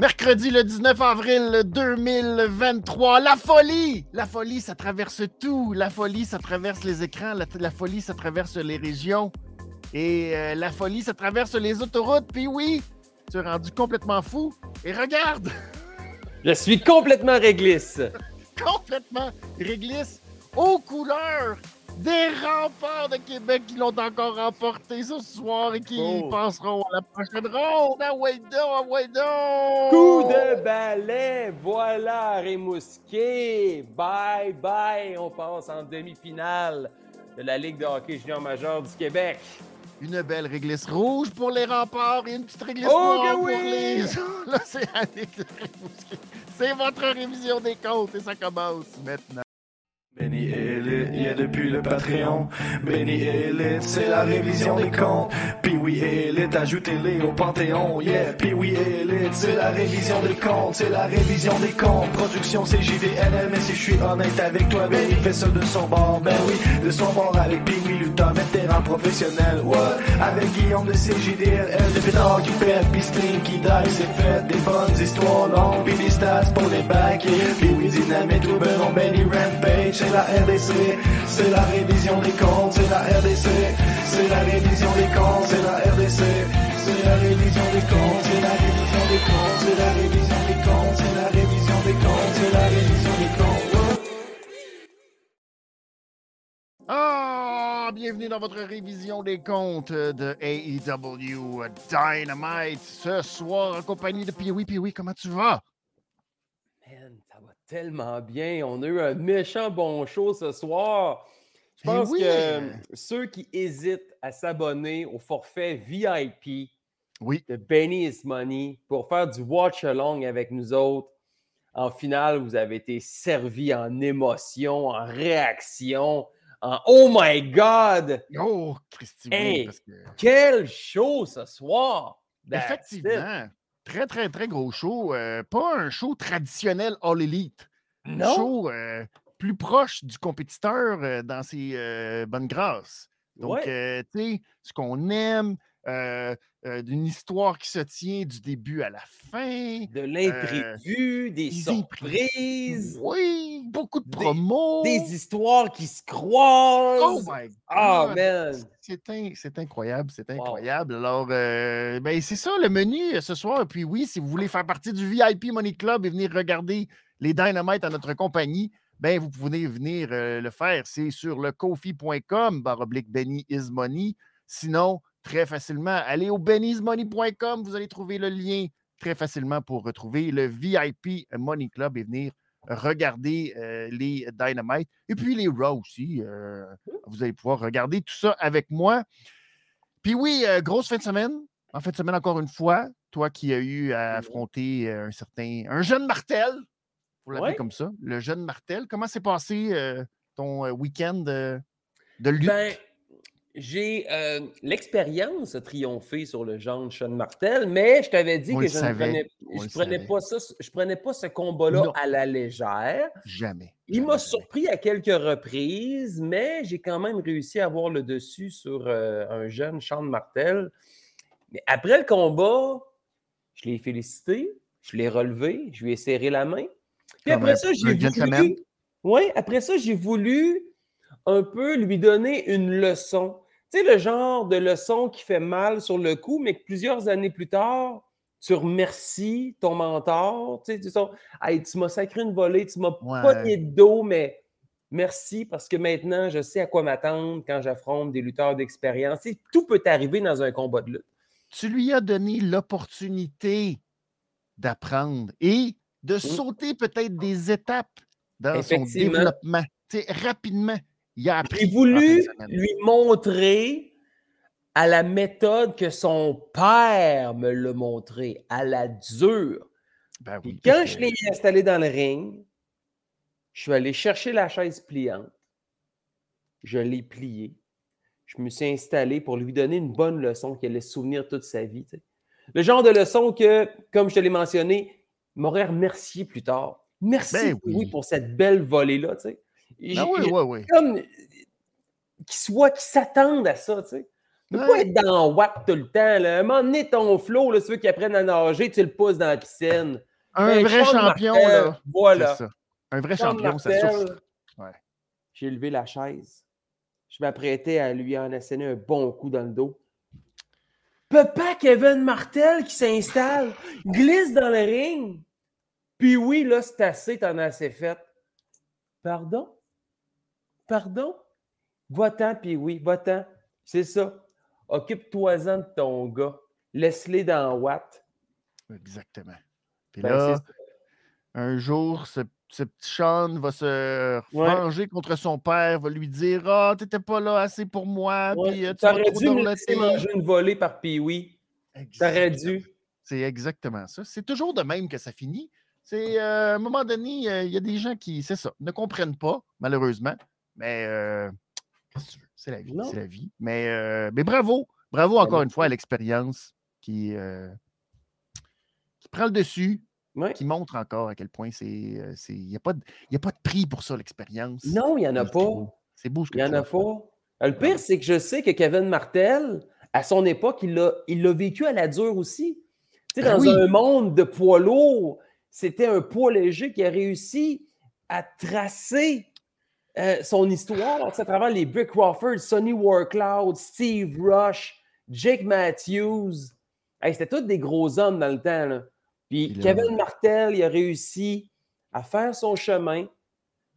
Mercredi le 19 avril 2023, la folie! La folie, ça traverse tout. La folie, ça traverse les écrans. La, folie, ça traverse les régions. Et euh, la folie, ça traverse les autoroutes. Puis oui, tu es rendu complètement fou. Et regarde! Je suis complètement réglisse. complètement réglisse aux couleurs des remparts de Québec qui l'ont encore remporté ce soir et qui oh. passeront à la prochaine ronde. Ah ouais ah ouais Coup de balai, voilà Rimouski. Bye bye, on passe en demi-finale de la Ligue de hockey junior majeur du Québec. Une belle réglisse rouge pour les remparts et une petite réglisse oh, noire pour les... Là, c'est C'est votre révision des comptes et ça commence maintenant. Benny Elite, yeah depuis le Patreon. Benny Elite, c'est la révision des comptes. Puis oui Elite, ajoutez-les au Panthéon. Yeah, puis oui Elite, c'est la révision des comptes, c'est la révision des comptes. Production JVNL, mais si je suis honnête avec toi, Benny fait ça de son bord. Ben oui, de son bord avec Puis oui Luther, vétéran professionnel. What? Avec Guillaume de CJDLL, de pétard qui pète, puis stream qui die, c'est fait. Des bonnes histoires longues, puis des stats pour les bacs. Puis oui, dynamite, on Benny Rampage c'est la RDC, c'est la révision des comptes, c'est la RDC, c'est la révision des comptes, c'est la RDC, c'est la révision des comptes, c'est la révision des comptes, c'est la révision des comptes, c'est la révision des comptes, c'est la révision des comptes. Ah, bienvenue dans votre révision des comptes de AEW Dynamite ce soir en compagnie de Pee-Wee. Pee-Wee, comment tu vas? Tellement bien. On a eu un méchant bon show ce soir. Je eh pense que ceux qui hésitent à s'abonner au forfait VIP de Benny is Money pour faire du watch along avec nous autres, en finale, vous avez été servi en émotion, en réaction, en Oh my God! Oh, Christy! Quel show ce soir! Effectivement très, très, très gros show. Euh, pas un show traditionnel All Elite. Show euh, plus proche du compétiteur euh, dans ses bonnes grâces. Donc, tu sais, ce qu'on aime, d'une histoire qui se tient du début à la fin. De l'imprévu, des, surprises. Oui, beaucoup de promos. Des, histoires qui se croisent. Oh my ah, God! Oh, man! C'est incroyable, c'est incroyable. Alors, ben, c'est ça le menu ce soir. Puis oui, si vous voulez faire partie du VIP Money Club et venir regarder les Dynamites à notre compagnie, ben, vous pouvez venir le faire. C'est sur le kofi.com, baroblique Benny is Money. Sinon, très facilement. Allez au bennysmoney.com, vous allez trouver le lien très facilement pour retrouver le VIP Money Club et venir regarder euh, les Dynamite et puis les Raw aussi. Euh, vous allez pouvoir regarder tout ça avec moi. Puis oui, euh, grosse fin de semaine. En fin de semaine, encore une fois, toi qui as eu à affronter un certain, un jeune Martel, pour l'appeler comme ça, le jeune Martel. Comment s'est passé ton week-end de, lutte? Ben, j'ai euh, l'expérience a triomphé sur le genre Sean Martel, mais je t'avais dit que je ne prenais, je prenais pas ça, je prenais pas ce combat-là à la légère. Jamais. Il m'a surpris à quelques reprises, mais j'ai quand même réussi à avoir le dessus sur euh, un jeune Sean Martel. Mais après le combat, je l'ai félicité, je l'ai relevé, je lui ai serré la main. Puis après ça, j'ai voulu. Oui, après ça, j'ai voulu un peu lui donner une leçon. Tu sais, le genre de leçon qui fait mal sur le coup, mais que plusieurs années plus tard, tu remercies ton mentor. Tu, sais, tu, tu m'as sacré une volée, tu m'as pas de dos, mais merci parce que maintenant, je sais à quoi m'attendre quand j'affronte des lutteurs d'expérience. tout peut arriver dans un combat de lutte. Tu lui as donné l'opportunité d'apprendre et de mmh. sauter peut-être des étapes dans son développement. Tu sais, rapidement. J'ai voulu lui montrer à la méthode que son père me l'a montré, à la dure. Ben quand je l'ai installé dans le ring, je suis allé chercher la chaise pliante. Je l'ai pliée. Je me suis installé pour lui donner une bonne leçon qui allait se souvenir toute sa vie. Le genre de leçon que, comme je te l'ai mentionné, m'aurait remercié plus tard. Merci ben oui. pour cette belle volée-là. Tu ben oui, oui, oui. Comme qu'ils soient, qu'ils s'attendent à ça, tu sais. Peux pas être dans Watt tout le temps. Là. À un moment donné, ton flow, là, ceux qui apprennent à nager, tu le pousses dans la piscine. Un ben, vrai champion, là. Voilà. Un vrai champion, ça souffre. Ouais. J'ai levé la chaise. Je m'apprêtais à lui en asséner un bon coup dans le dos. Papa Kevin Martel qui s'installe, glisse dans le ring. Puis oui, là, c'est assez, t'en as assez fait. Pardon? Pardon? Va-t'en, puis oui, va-t'en. C'est ça. Occupe-toi-en de ton gars. Laisse-les dans Watt. Exactement. Puis ben, là, un jour, ce, petit Sean va se venger contre son père, va lui dire Ah, oh, t'étais pas là assez pour moi. Puis, euh, tu aurais dû me laisser manger une volée par Pee-Wee. T'aurais dû. C'est exactement ça. C'est toujours de même que ça finit. C'est euh, à un moment donné, euh, il y a des gens qui, c'est ça, ne comprennent pas, malheureusement. Mais c'est la vie. C'est la vie. Mais, mais bravo. Bravo encore une fois à l'expérience qui, qui prend le dessus, qui montre encore à quel point c'est. Il n'y a, pas de, a pas de prix pour ça, l'expérience. Non, il n'y en a pas. C'est beau ce que Il n'y en a pas. Le pire, c'est que je sais que Kevin Martel, à son époque, il l'a il vécu à la dure aussi. Tu sais, ben dans un monde de poids lourds, c'était un poids léger qui a réussi à tracer euh, son histoire à travers les Brick Crawford, Sonny Warcloud, Steve Rush, Jake Matthews. C'était tous des gros hommes dans le temps. Puis Kevin Martel, il a réussi à faire son chemin.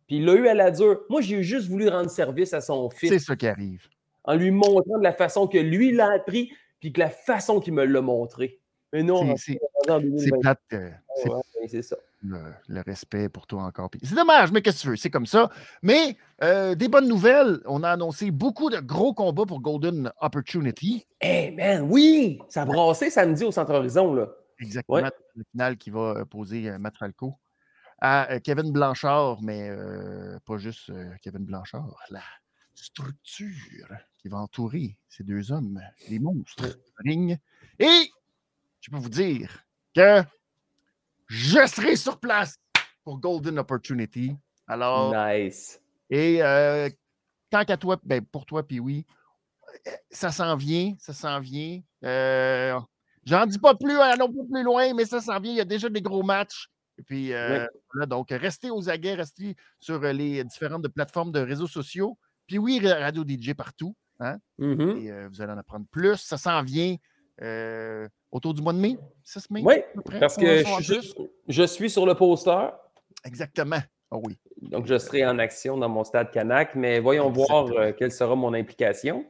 Puis il l'a eu à la dure. Moi, j'ai juste voulu rendre service à son fils. C'est ça qui arrive. En lui montrant de la façon que lui l'a appris, puis que la façon qu'il me l'a montré. Mais non, c'est plate. c'est ça. Le, respect pour toi encore. C'est dommage, mais qu'est-ce que tu veux? C'est comme ça. Mais euh, des bonnes nouvelles. On a annoncé beaucoup de gros combats pour Golden Opportunity. Eh man, oui! Ça a brassé samedi au Centre Horizon. Là. Exactement. Le final qui va euh, poser euh, Matt Falco à Kevin Blanchard, mais pas juste Kevin Blanchard. La structure qui va entourer ces deux hommes, les monstres, ring. Et je peux vous dire que je serai sur place pour Golden Opportunity. Alors. Nice. Et euh, tant qu'à toi, ben, pour toi, puis oui, ça s'en vient, ça s'en vient. Euh, J'en dis pas plus, allons pas plus loin, mais ça s'en vient. Il y a déjà des gros matchs. Et puis, euh, donc, restez aux aguets, restez sur les différentes plateformes de réseaux sociaux. Puis oui, Radio DJ partout. Hein? Mm-hmm. Et, euh, vous allez en apprendre plus. Ça s'en vient autour du mois de mai, ça mai? Oui, parce que je, suis sur le poster. Exactement. Oh oui. Donc, je serai en action dans mon stade Canac, mais voyons voir euh, quelle sera mon implication.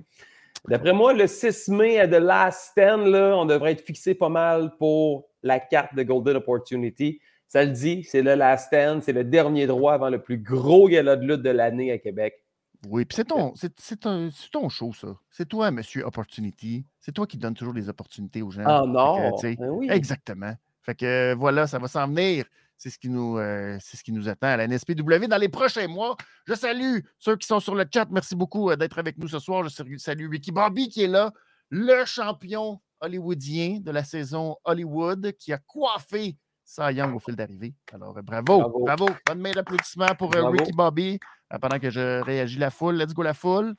D'après moi, le 6 mai à The Last Stand, là, on devrait être fixé pas mal pour la carte de Golden Opportunity. Ça le dit, c'est le Last Stand, c'est le dernier droit avant le plus gros gala de lutte de l'année à Québec. Oui, puis c'est ton, c'est, ton show, ça. C'est toi, Monsieur Opportunity. C'est toi qui donnes toujours les opportunités aux gens. Ah non! Ben oui. Exactement. Fait que voilà, ça va s'en venir. C'est ce, qui nous, euh, c'est ce qui nous attend à la NSPW dans les prochains mois. Je salue ceux qui sont sur le chat. Merci beaucoup euh, d'être avec nous ce soir. Je salue Ricky Bobby qui est là, le champion hollywoodien de la saison Hollywood qui a coiffé Cy Young au fil d'arrivée. Alors, euh, bravo, bravo, Bonne main d'applaudissement pour Ricky Bobby pendant que je réagis la foule. Let's go la foule.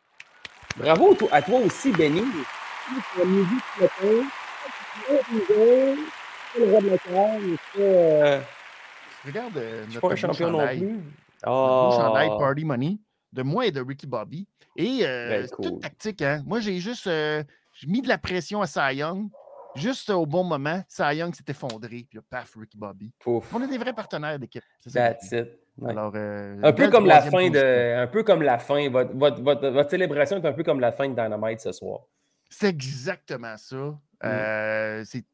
Bravo à toi aussi, Benny. Regarde euh, notre pas un champion non plus. Oh. chandail Party Money de moi et de Ricky Bobby. Et euh, ben, c'est toute tactique. Hein? Moi, j'ai juste euh, mis de la pression à Cy Young. Juste au bon moment, Cy Young s'est effondré. Puis là, paf, Ricky Bobby. On est des vrais partenaires d'équipe. That's it. Alors, euh, un peu comme la fin de. Un peu comme la fin. Votre, votre, votre, célébration est un peu comme la fin de Dynamite ce soir. C'est exactement ça. Mm. Euh, c'est.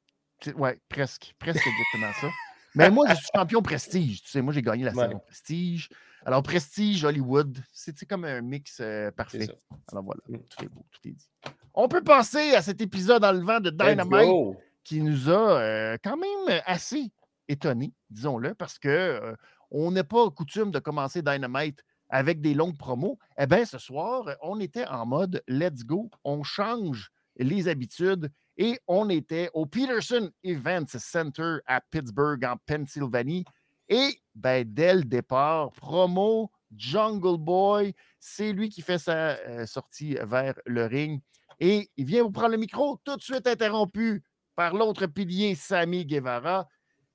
Ouais, presque. Presque exactement ça. Mais moi, je suis champion prestige. Tu sais, moi, j'ai gagné la saison prestige. Alors, prestige, Hollywood, c'est comme un mix euh, parfait. Alors voilà, mm. tout est beau, tout est dit. On peut passer à cet épisode en levant de Dynamite qui nous a quand même assez étonnés, disons-le, parce que on n'est pas coutume de commencer Dynamite avec des longues promos. Eh bien, ce soir, on était en mode let's go, on change les habitudes et on était au Peterson Events Center à Pittsburgh, en Pennsylvanie. Et ben, dès le départ, promo Jungle Boy, c'est lui qui fait sa euh, sortie vers le ring. Et il vient vous prendre le micro, tout de suite interrompu par l'autre pilier, Sammy Guevara,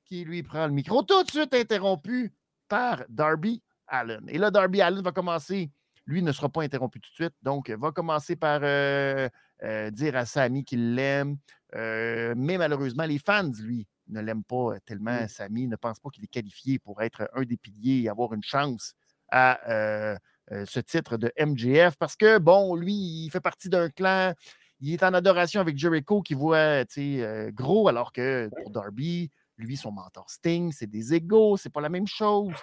qui lui prend le micro, tout de suite interrompu par Darby Allen. Et là, Darby Allen va commencer, lui ne sera pas interrompu tout de suite, donc va commencer par euh, euh, dire à Sammy qu'il l'aime. Euh, mais malheureusement, les fans, lui, ne l'aiment pas tellement. Sammy ne pense pas qu'il est qualifié pour être un des piliers et avoir une chance à ce titre de MJF parce que, bon, lui, il fait partie d'un clan. Il est en adoration avec Jericho qui voit gros, alors que pour Darby, lui, son mentor Sting, c'est des égaux, c'est pas la même chose.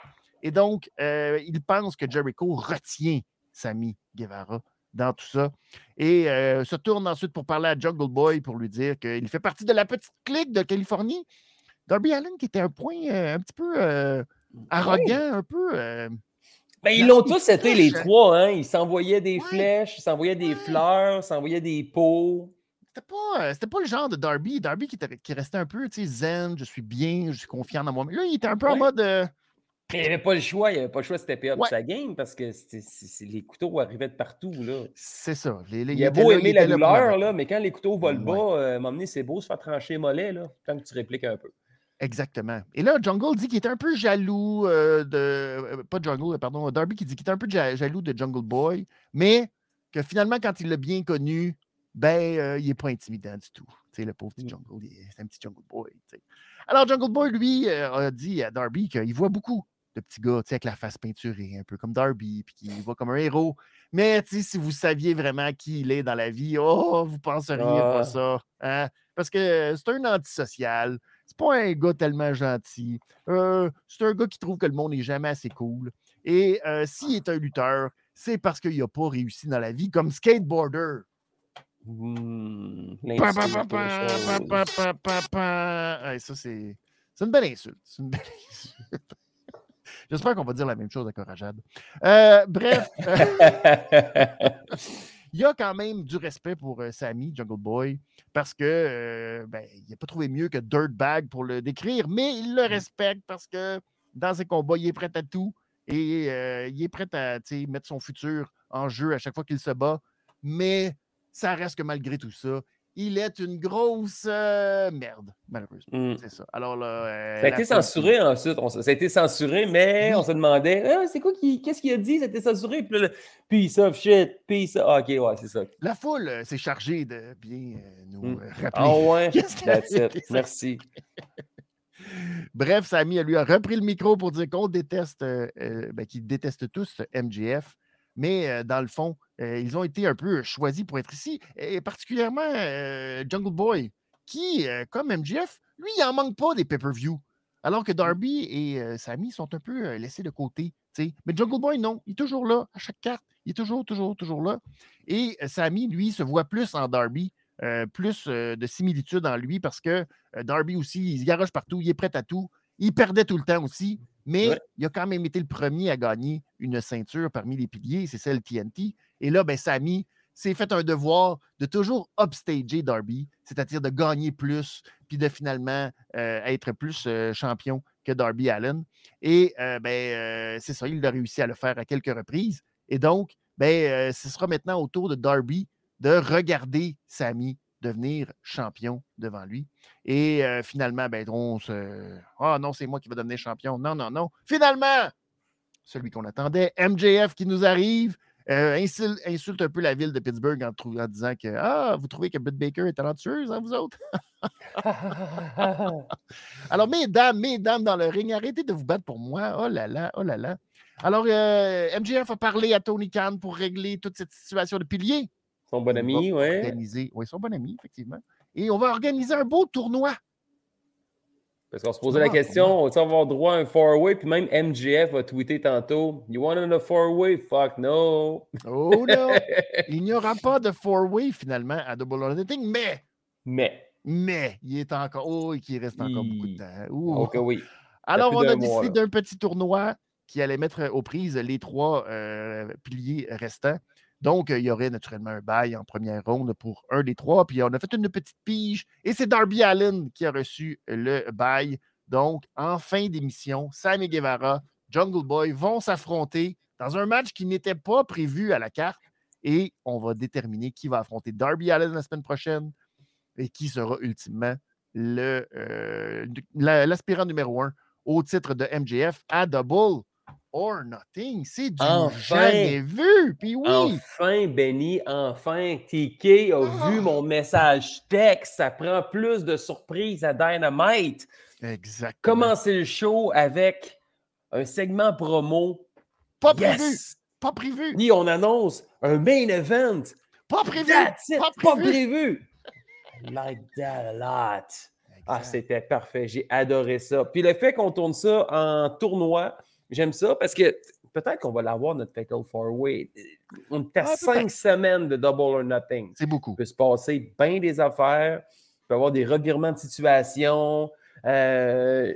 Et donc, il pense que Jericho retient Sammy Guevara dans tout ça. Et se tourne ensuite pour parler à Jungle Boy pour lui dire qu'il fait partie de la petite clique de Californie. Darby Allen qui était un point un petit peu arrogant, un peu. Ben, ils l'ont tous été les trois, hein? Ils s'envoyaient des flèches, ils s'envoyaient des fleurs, ils s'envoyaient des pots. C'était pas, c'était pas le genre de Darby. Darby qui, qui restait un peu zen, je suis bien, je suis confiant dans moi. Mais là, il était un peu en mode. Il n'y avait pas le choix, il n'y avait pas le choix de stepper up sa game parce que les couteaux arrivaient de partout. C'est ça. il a beau aimer la douleur, là, mais quand les couteaux volent bas, euh, c'est beau se faire trancher mollet, là, quand tu répliques un peu. Exactement. Et là, Jungle dit qu'il était un peu jaloux euh, de. Euh, pas Jungle, pardon, Darby qui dit qu'il était un peu jaloux de Jungle Boy, mais que finalement, quand il l'a bien connu, ben, il n'est pas intimidant du tout. sais, le pauvre petit mmh. Jungle, c'est un petit Jungle Boy. Alors, Jungle Boy, lui, a dit à Darby qu'il voit beaucoup de petits gars avec la face peinturée, un peu comme Darby, puis qui voit comme un héros. Mais si vous saviez vraiment qui il est dans la vie, oh, vous penseriez pas ah. ça. Hein? Parce que c'est un antisocial. C'est pas un gars tellement gentil. Euh, c'est un gars qui trouve que le monde n'est jamais assez cool. Et euh, s'il est un lutteur, c'est parce qu'il n'a pas réussi dans la vie comme skateboarder. ça, c'est une belle insulte. C'est une belle insulte. J'espère qu'on va dire la même chose à Corajade. Euh, bref, il y a quand même du respect pour euh, Sammy, Jungle Boy, parce que euh, ben, il n'a pas trouvé mieux que Dirtbag pour le décrire, mais il le mm. respecte parce que dans ses combats, il est prêt à tout et il est prêt à mettre son futur en jeu à chaque fois qu'il se bat. Mais ça reste que malgré tout ça, il est une grosse euh, merde, malheureusement. Hmm. C'est ça. Alors là. Euh, ça a été censuré ensuite. ça a été censuré, mais on se demandait ah, c'est quoi qui, qu'est-ce qu'il a dit? Ça a été censuré. Puis là, peace of shit, peace of. Ah, ok, ouais, c'est ça. La foule euh, s'est chargée de bien nous rappeler. Ah ouais, that's it. Merci. Bref, Samy lui a repris le micro pour dire qu'on déteste, ben, qu'ils détestent tous MGF. Mais dans le fond, ils ont été un peu choisis pour être ici, et particulièrement Jungle Boy, qui, comme MGF, lui, il n'en manque pas des pay-per-view. Alors que mmh. Darby et Sammy sont un peu laissés de côté. Mais Jungle Boy, non, il est toujours là à chaque carte. Il est toujours, toujours, toujours là. Et Sammy, lui, se voit plus en Darby, plus de similitude en lui parce que Darby aussi, il se garoche partout, il est prêt à tout. Il perdait tout le temps aussi. Mais il a quand même été le premier à gagner une ceinture parmi les piliers, c'est celle TNT. Et là, ben, Samy s'est fait un devoir de toujours upstager Darby, c'est-à-dire de gagner plus, puis de finalement euh, être plus euh, champion que Darby Allen. Et euh, ben, c'est ça, il a réussi à le faire à quelques reprises. Et donc, ben, ce sera maintenant au tour de Darby de regarder Samy devenir champion devant lui. Et finalement, ben, on se. Ah non, c'est moi qui vais devenir champion. Non, non, non. Finalement, celui qu'on attendait, MJF qui nous arrive, insulte, un peu la ville de Pittsburgh en, disant que Ah, vous trouvez que Britt Baker est talentueuse, hein, vous autres? Alors, mesdames, mesdames dans le ring, arrêtez de vous battre pour moi. Oh là là, oh là là. Alors, MJF a parlé à Tony Khan pour régler toute cette situation de pilier. Son bon ami, oui. Oui, son bon ami, effectivement. Et on va organiser un beau tournoi. Parce qu'on se posait la question, on va avoir droit à un four-way, puis même MGF a tweeté tantôt You want a four-way? Fuck no. Oh non! il n'y aura pas de four-way finalement à Double or Nothing, mais. Mais. Mais, il est encore. Oh, il reste encore beaucoup de temps. Ok, oui. Alors, on a décidé d'un petit tournoi qui allait mettre aux prises les trois euh, piliers restants. Donc, il y aurait naturellement un bail en première ronde pour un des trois. Puis on a fait une petite pige et c'est Darby Allen qui a reçu le bail. Donc, en fin d'émission, Sammy Guevara, Jungle Boy vont s'affronter dans un match qui n'était pas prévu à la carte. et on va déterminer qui va affronter Darby Allen la semaine prochaine et qui sera ultimement l'aspirant numéro un au titre de MJF à Double or Nothing. C'est du jamais vu. Puis oui. Enfin, Benny, enfin, TK a vu ah! mon message texte. Ça prend plus de surprises à Dynamite. Exactement. Commencer le show avec un segment promo? Pas prévu. Pas prévu. Ni on annonce un main event. Pas prévu. Pas prévu. Pas prévu. like that a lot. Ah, c'était parfait. J'ai adoré ça. Puis le fait qu'on tourne ça en tournoi, j'aime ça parce que peut-être qu'on va l'avoir, notre Fatal Four Way. On est à cinq semaines de Double or Nothing. C'est beaucoup. Il peut se passer bien des affaires. Il peut y avoir des revirements de situation. Euh,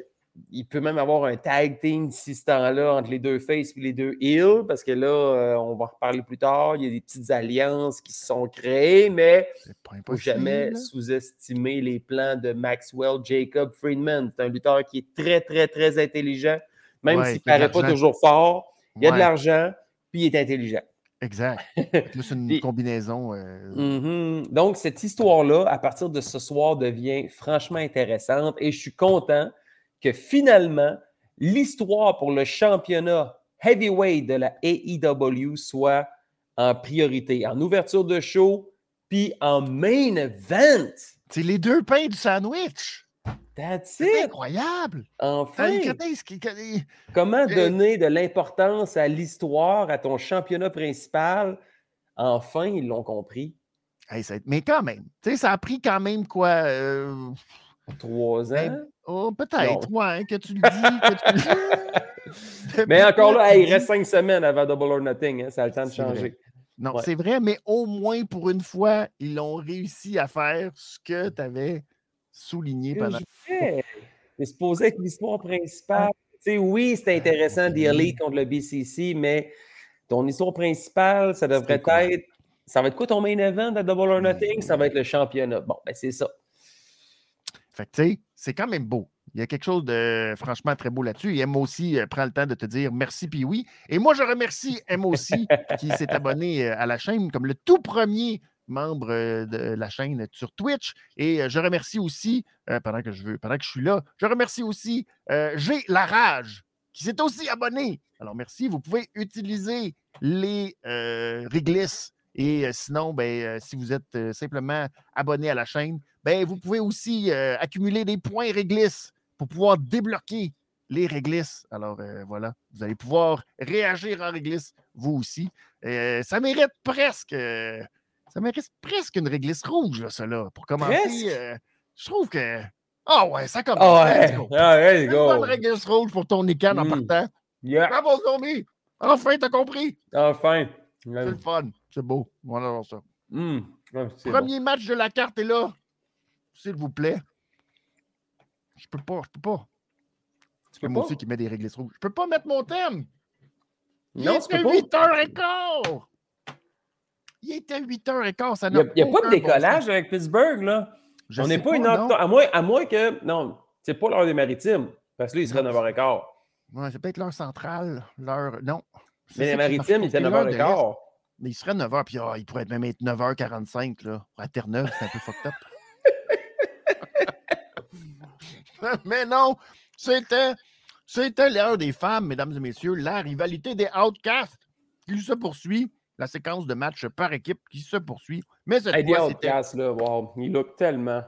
il peut même avoir un tag team d'ici ce temps-là entre les deux faces et les deux heels, parce que là, euh, on va reparler plus tard. Il y a des petites alliances qui se sont créées, mais il ne faut jamais sous-estimer les plans de Maxwell Jacob Friedman. C'est un lutteur qui est très, très, très intelligent, même s'il ne paraît pas toujours fort. Il y a de l'argent, puis il est intelligent. Exact. c'est une combinaison. Euh, mm-hmm. Donc, cette histoire-là, à partir de ce soir, devient franchement intéressante et je suis content que finalement, l'histoire pour le championnat heavyweight de la AEW soit en priorité, en ouverture de show, puis en main event. C'est les deux pains du sandwich. C'est incroyable. Enfin. Comment donner de l'importance à l'histoire, à ton championnat principal? Enfin, ils l'ont compris. mais quand même, ça a pris quand même quoi? Euh, Trois ben, ans? oh, peut-être, ouais, que tu le dis. mais encore là, il reste cinq semaines avant Double or Nothing. Hein, ça a le temps de changer. Non, c'est vrai, mais au moins pour une fois, ils ont réussi à faire ce que tu avais souligné pendant. C'est supposé être l'histoire principale. oui, c'est intéressant d'y contre le BCC, mais ton histoire principale, ça devrait être. Ça va être quoi ton main event à Double or Nothing? Ça va être le championnat. Bon, ben c'est ça. Fait que, tu sais, c'est quand même beau. Il y a quelque chose de franchement très beau là-dessus. Et Emma aussi euh, prend le temps de te dire merci, puis oui. Et moi, je remercie Emma aussi qui s'est abonné euh, à la chaîne comme le tout premier membre euh, de la chaîne sur Twitch. Et je remercie aussi, pendant, que je veux, pendant que je suis là, je remercie aussi J'ai la rage qui s'est aussi abonné. Alors, merci. Vous pouvez utiliser les réglisses. Et sinon, ben, si vous êtes simplement abonné à la chaîne, ben, vous pouvez aussi euh, accumuler des points réglisses pour pouvoir débloquer les réglisses. Alors euh, voilà, vous allez pouvoir réagir en réglisse, vous aussi. Euh, ça mérite presque. Ça mérite presque une réglisse rouge, là, ça, là, pour commencer. je trouve que. Ah ouais, ça commence. Ah ouais, let's go. Une réglisse rouge pour ton Nikan en hmm. partant. Yeah. Bravo, Zombie! Enfin, t'as compris? Enfin. C'est le fun. C'est beau. Voilà voir ça. Hmm. Premier match de la carte est là s'il vous plaît. Je peux pas, je peux pas. Tu peux moi aussi qui met des réglisses rouges. Je peux pas mettre mon thème. Il non, était 8h15. Il était 8h15. Ça il n'y a, pas de décollage avec Pittsburgh, là. On n'est pas, une heure. À moins, à moins que. Non, c'est pas l'heure des maritimes. Parce que là, il serait 9h15. Ouais, c'est peut-être l'heure centrale. L'heure. Non. Mais les maritimes, il était 9h15. Mais il serait 9h, puis ah, il pourrait même être 9h45, là. À Terre-Neuve, c'est un peu fucked up. Mais non, c'était, c'était l'heure des femmes, mesdames et messieurs, la rivalité des Outcasts qui se poursuit, la séquence de matchs par équipe qui se poursuit. Mais cette hey, fois, Outcasts, là, wow, il look tellement.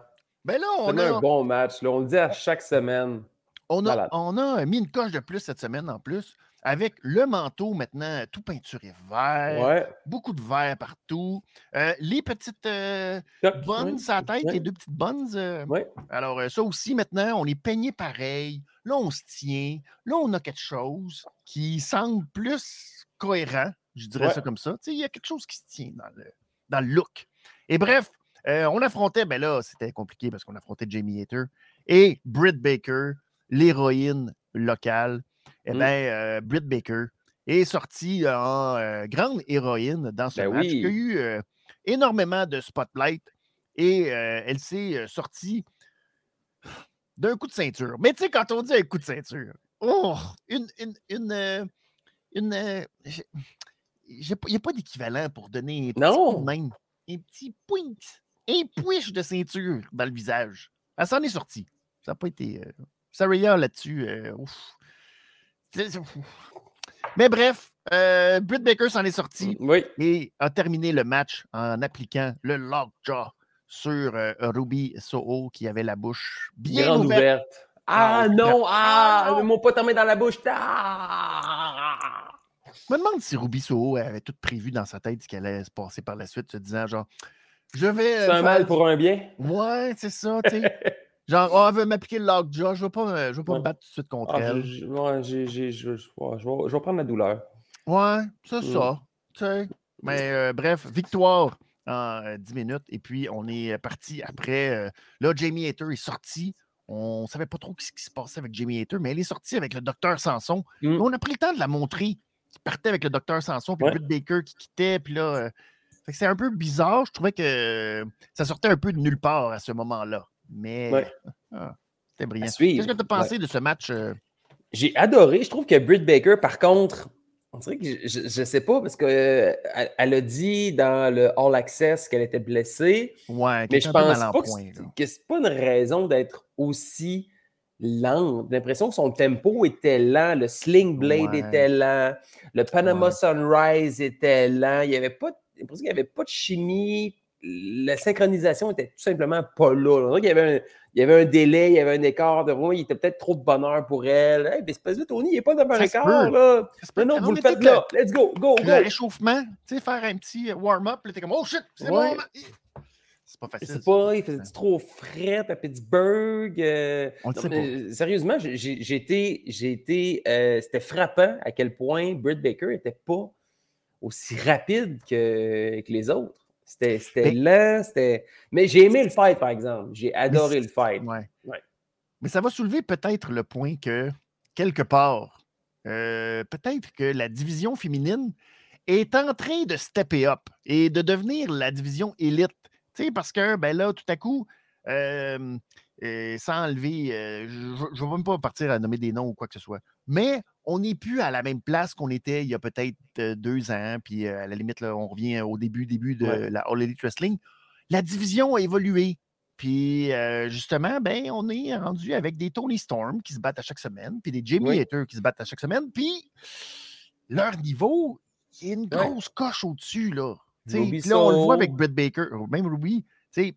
Ben là, on a un bon match, là, on le dit à chaque semaine. On a, on a mis une coche de plus cette semaine en plus avec le manteau maintenant tout peinturé vert, beaucoup de vert partout, euh, les petites euh, bonnes à tête, les deux petites bonnes. Euh, alors, ça aussi, maintenant, on est peigné pareil. Là, on se tient. Là, on a quelque chose qui semble plus cohérent, je dirais ça comme ça. Il y a quelque chose qui se tient dans le, dans le look. Et bref, on affrontait, ben là, c'était compliqué parce qu'on affrontait Jamie Hater et Britt Baker, l'héroïne locale eh mmh. bien, euh, Britt Baker est sortie en euh, grande héroïne dans ce ben match. Il y a eu euh, énormément de spotlight et elle s'est sortie d'un coup de ceinture. Mais tu sais, quand on dit un coup de ceinture, oh, une, une, une, il n'y a pas d'équivalent pour donner un non. même. Un petit point, un push de ceinture dans le visage. Elle s'en est sortie. Ça n'a pas été. Euh... Saraya là-dessus. Euh, Mais bref, euh, Britt Baker s'en est sorti oui. et a terminé le match en appliquant le lockjaw sur euh, Ruby Soho qui avait la bouche bien ouverte. Ah, ah non, ah, ah mon pas tombé dans la bouche. Ah! Je me demande si Ruby Soho avait tout prévu dans sa tête ce qu'elle allait se passer par la suite, se disant genre, je vais. C'est un mal pour un bien. Ouais, c'est ça, tu sais. Genre, oh, elle veut m'appliquer le lockjaw, je ne vais pas, je vais pas me battre tout de suite contre ah, elle. Je, ouais, j'ai, je, je, je, vais, prendre la douleur. Ouais, c'est mm. ça. Tu sais. Mais euh, bref, victoire en 10 euh, minutes. Et puis, on est parti après. Euh, là, Jamie Hater est sorti. On ne savait pas trop ce qui se passait avec Jamie Hater, mais elle est sortie avec le docteur Sanson. Mm. On a pris le temps de la montrer. Qui partait avec le docteur Sanson, puis Britt Baker qui quittait. Puis là, c'est un peu bizarre. Je trouvais que ça sortait un peu de nulle part à ce moment-là. Mais ah, c'était brillant. Qu'est-ce que tu as pensé de ce match? J'ai adoré. Je trouve que Britt Baker, par contre, on dirait que je ne sais pas, parce qu'elle elle a dit dans le All Access qu'elle était blessée. Ouais, mais je pense pas que c'est pas une raison d'être aussi lente. J'ai l'impression que son tempo était lent, le Sling Blade était lent, le Panama Sunrise était lent. Il n'y avait pas, qu'il n'y avait pas de chimie. La synchronisation était tout simplement pas là. Il y avait un, il y avait un délai, il y avait un écart de roue, il était peut-être trop de bonheur pour elle. Hey, pas ça, Tony, il a pas de écart, là. Non, non, vous le faites là. Let's go, go, go. Le réchauffement, tu sais, faire un petit warm-up, t'es comme, oh shit, c'est bon. C'est pas facile. C'est pas, il faisait trop frais à Pittsburgh. Euh, On le sait pas. Sérieusement, j'ai été, euh, c'était frappant à quel point Britt Baker n'était pas aussi rapide que, que les autres. C'était lent, c'était. Mais j'ai aimé le fight, par exemple. J'ai adoré le fight. Ouais. Mais ça va soulever peut-être le point que, quelque part, euh, peut-être que la division féminine est en train de stepper up et de devenir la division élite. Tu sais, parce que, ben là, tout à coup, euh, euh, sans enlever, je ne vais même pas partir à nommer des noms ou quoi que ce soit, mais on n'est plus à la même place qu'on était il y a peut-être deux ans, puis à la limite, là, on revient au début, début de la All Elite Wrestling. La division a évolué. Puis justement, ben, on est rendu avec des Tony Storm qui se battent à chaque semaine, puis des Jamie Hater qui se battent à chaque semaine, puis leur niveau, il y a une grosse coche au-dessus, là. Puis là, on le voit avec Britt Baker, même Ruby, puis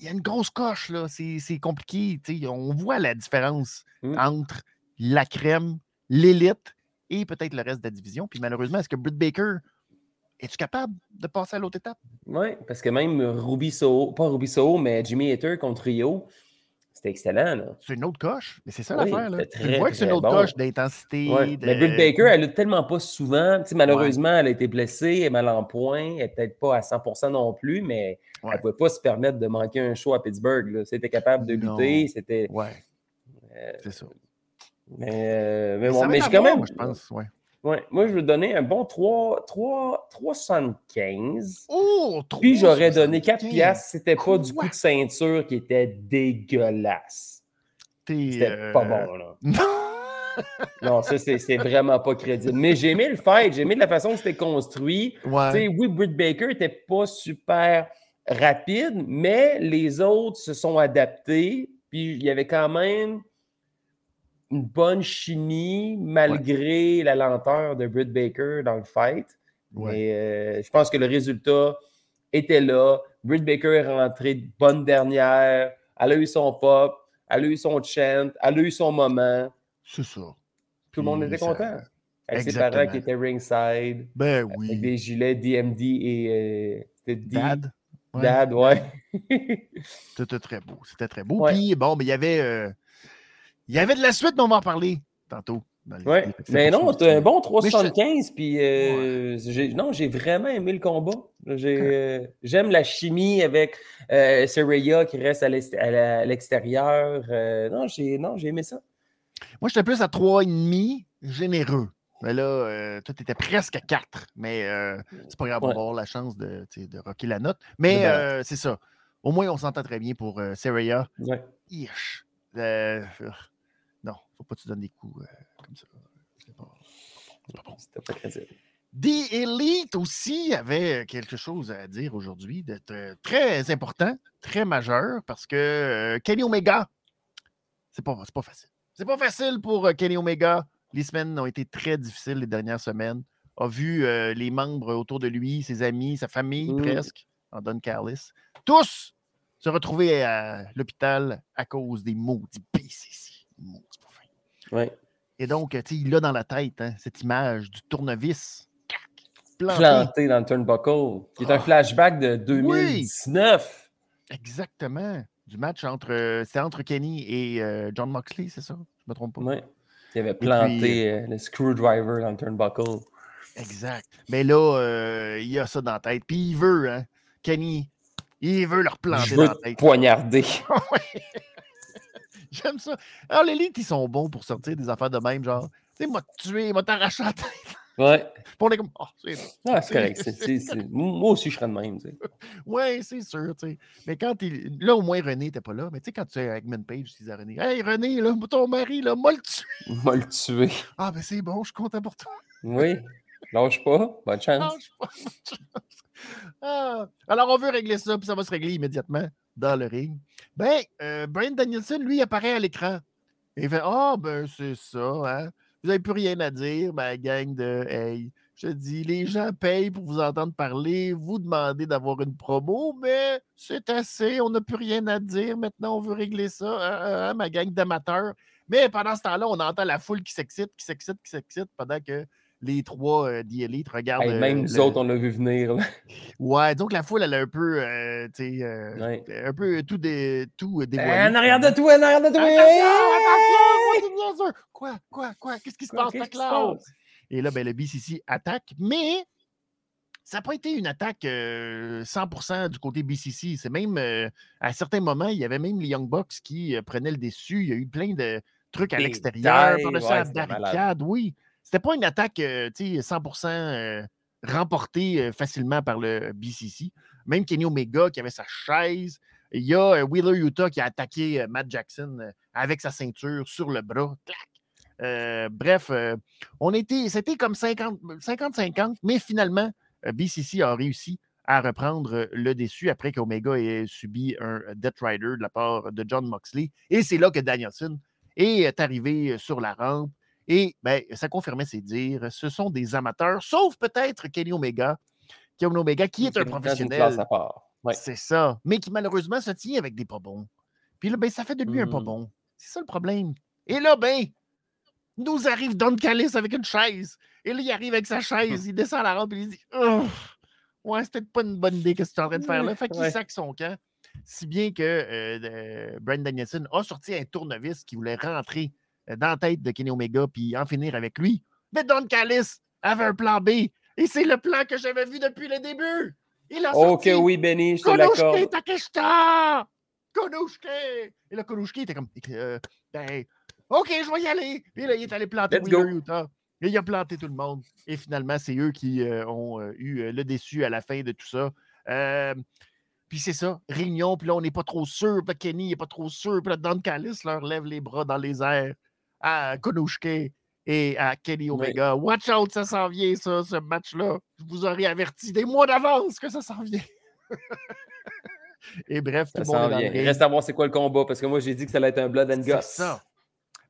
il y a une grosse coche, là. C'est compliqué. On voit la différence mmh. entre la crème l'élite et peut-être le reste de la division. Puis malheureusement, est-ce que Britt Baker, es-tu capable de passer à l'autre étape? Oui, parce que même Ruby Soho, pas Ruby Soho, mais Jimmy Hater contre Rio, c'était excellent. C'est une autre coche, mais c'est ça l'affaire. Tu vois que c'est une autre coche d'intensité. Mais Britt Baker, elle lutte tellement pas souvent. malheureusement, elle a été blessée, elle est mal en point, elle n'est peut-être pas à 100 non plus, mais elle ne pouvait pas se permettre de manquer un show à Pittsburgh. C'était capable de lutter. C'était. Ouais. Euh, c'est ça. Mais, euh, mais, bon, mais je quand même. je pense, ouais. Ouais, moi, je veux donner un bon 3, 3, 3,75. Oh, Puis j'aurais donné 4 piastres c'était pas du coup de ceinture qui était dégueulasse. C'était pas bon, là. non, ça, c'est vraiment pas crédible. Mais j'ai aimé le fight, j'ai aimé la façon que c'était construit. Ouais. Oui, Britt Baker n'était pas super rapide, mais les autres se sont adaptés. Puis il y avait quand même une bonne chimie malgré la lenteur de Britt Baker dans le fight. Mais euh, je pense que le résultat était là. Britt Baker est rentrée bonne dernière. Elle a eu son pop, elle a eu son chant, elle a eu son moment. C'est ça. Tout le monde était content. Avec ses parents qui étaient ringside. Ben oui. Avec des gilets DMD et. Euh, Dad. Dad, ouais. C'était très beau. C'était très beau. Puis, bon, mais il y avait. Euh, il y avait de la suite, mais on va en parler tantôt. Oui, mais non, tu un bon 375, puis euh, non, j'ai vraiment aimé le combat. Euh, j'aime la chimie avec euh, qui reste à l'extérieur. Euh, non, j'ai aimé ça. Moi, j'étais plus à 3,5 généreux. Mais là, toi, tu étais presque à 4. Mais c'est pas grave, on va avoir la chance de, de rocker la note. Mais c'est ça. Au moins, on s'entend très bien pour Saraya. Ouais. Faut pas que tu donnes des coups euh, comme ça. C'est pas, pas bon. C'était pas crédible. The Elite aussi avait quelque chose à dire aujourd'hui de très important, très majeur, parce que euh, Kenny Omega, c'est pas, pas facile. C'est pas facile pour euh, Kenny Omega. Les semaines ont été très difficiles les dernières semaines. A vu euh, les membres autour de lui, ses amis, sa famille mmh. presque, en Don Carlis, tous se retrouver à l'hôpital à cause des maudits BCC. Ouais. Et donc, il a dans la tête hein, cette image du tournevis planté. dans le turnbuckle, qui est un ah. flashback de 2019. Exactement. Du match entre. Euh, c'est entre Kenny et euh, John Moxley, c'est ça? Je ne me trompe pas. Oui. Il avait planté euh, le screwdriver dans le turnbuckle. Exact. Mais là, il a ça dans la tête. Puis il veut, hein, Kenny, il veut leur planter dans la tête. Poignarder. J'aime ça. Alors, les lits, ils sont bons pour sortir des affaires de même, genre, tu sais, m'a tué, m'a t'arraché la tête. Ouais. Pour les comme, oh, c'est correct. Moi aussi, je serais de même. Tu sais. Oui, c'est sûr. Tu sais. Mais quand il... là, au moins, René n'était pas là. Mais tu sais, quand tu es avec Page, tu dis à René Hey, René, là, ton mari, là, m'a le tué. M'a le tué. Ah, ben c'est bon, je suis content pour toi. Oui. Lâche pas. Bonne chance. Lâche pas. Bonne chance. Ah. Alors, on veut régler ça, puis ça va se régler immédiatement dans le ring. Ben, euh, Brian Danielson, lui, apparaît à l'écran. Il fait Ah, ben, c'est ça, hein. Vous n'avez plus rien à dire, ma gang de Hey. Je dis, les gens payent pour vous entendre parler, vous demandez d'avoir une promo, mais c'est assez, on n'a plus rien à dire. Maintenant, on veut régler ça, hein, hein, hein, ma gang d'amateurs. Mais pendant ce temps-là, on entend la foule qui s'excite, qui s'excite, qui s'excite pendant que les trois euh, d'Elite regardent. même nous autres, on l'a vu venir. Ouais, donc la foule, elle a un peu, euh, tu sais, euh, un peu tout, des, tout dévoilé. en arrière de toi, en arrière de toi! Quoi, quoi, quoi? Qu'est-ce qui se passe, ta classe? Et là, ben, le BCC attaque, mais ça n'a pas été une attaque 100% du côté BCC. C'est même, à certains moments, il y avait même les Young Bucks qui prenaient le dessus. Il y a eu plein de trucs à l'extérieur, par-dessus la barricade, oui. C'était pas une attaque 100% remportée facilement par le BCC. Même Kenny Omega qui avait sa chaise. Il y a Wheeler Utah qui a attaqué Matt Jackson avec sa ceinture sur le bras. bref, on était, c'était comme 50-50, mais finalement, BCC a réussi à reprendre le déçu après qu'Omega ait subi un Death Rider de la part de John Moxley. Et c'est là que Danielson est arrivé sur la rampe et ben, ça confirmait ses dires. Ce sont des amateurs, sauf peut-être Kenny Omega. Kenny Omega, qui est un professionnel. C'est ça. Mais qui malheureusement se tient avec des pas bons. Puis là, ben, ça fait de lui un pas mmh. bon. C'est ça le problème. Et là, ben, nous arrive Don Callis avec une chaise. Et là, il arrive avec sa chaise, il descend la rampe et il dit Ouais, c'était pas une bonne idée que tu es en train de faire là. Fait qu'il sac son camp. Si bien que euh, Brandon Danielson a sorti un tournevis qui voulait rentrer euh, dans la tête de Kenny Omega puis en finir avec lui. Mais Don Callis avait un plan B et c'est le plan que j'avais vu depuis le début. Il a sorti Ok, oui, Benny, je te l'accorde. Takeshita! Konosuke! Et là, Konosuke était comme, euh, ben, OK, je vais y aller. Et là, il est allé planter Wheeler Utah. Et il a planté tout le monde. Et finalement, c'est eux qui euh, ont eu le déçu à la fin de tout ça. puis c'est ça, réunion, puis là, on n'est pas trop sûr. Puis Kenny n'est pas trop sûr. Puis là, Don Callis leur lève les bras dans les airs à Konushke et à Kenny Omega. Watch out, ça s'en vient, ça, ce match-là. Je vous aurais averti des mois d'avance que ça s'en vient. et bref, tout le monde Il reste à voir c'est quoi le combat, parce que moi, j'ai dit que ça allait être un Blood and Guts. C'est ça.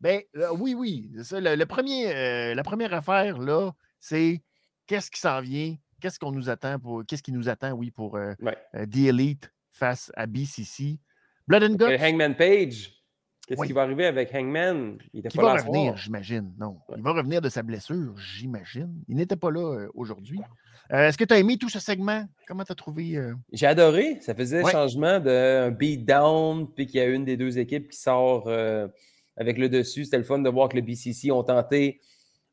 Ben, euh, oui, oui. le, premier, euh, la première affaire, là, c'est qu'est-ce qui s'en vient, qu'est-ce qu'on nous attend pour, qu'est-ce qui nous attend, oui, pour euh, The Elite face à BCC. Blood and Guts? Hangman Page. Qu'est-ce qui va arriver avec Hangman? Il, va revenir, j'imagine. Non. Il va revenir de sa blessure, j'imagine. Il n'était pas là euh, aujourd'hui. Euh, est-ce que tu as aimé tout ce segment? Comment tu as trouvé? Euh? J'ai adoré. Ça faisait le changement d'un beatdown, puis qu'il y a une des deux équipes qui sort avec le dessus. C'était le fun de voir que le BCC ont tenté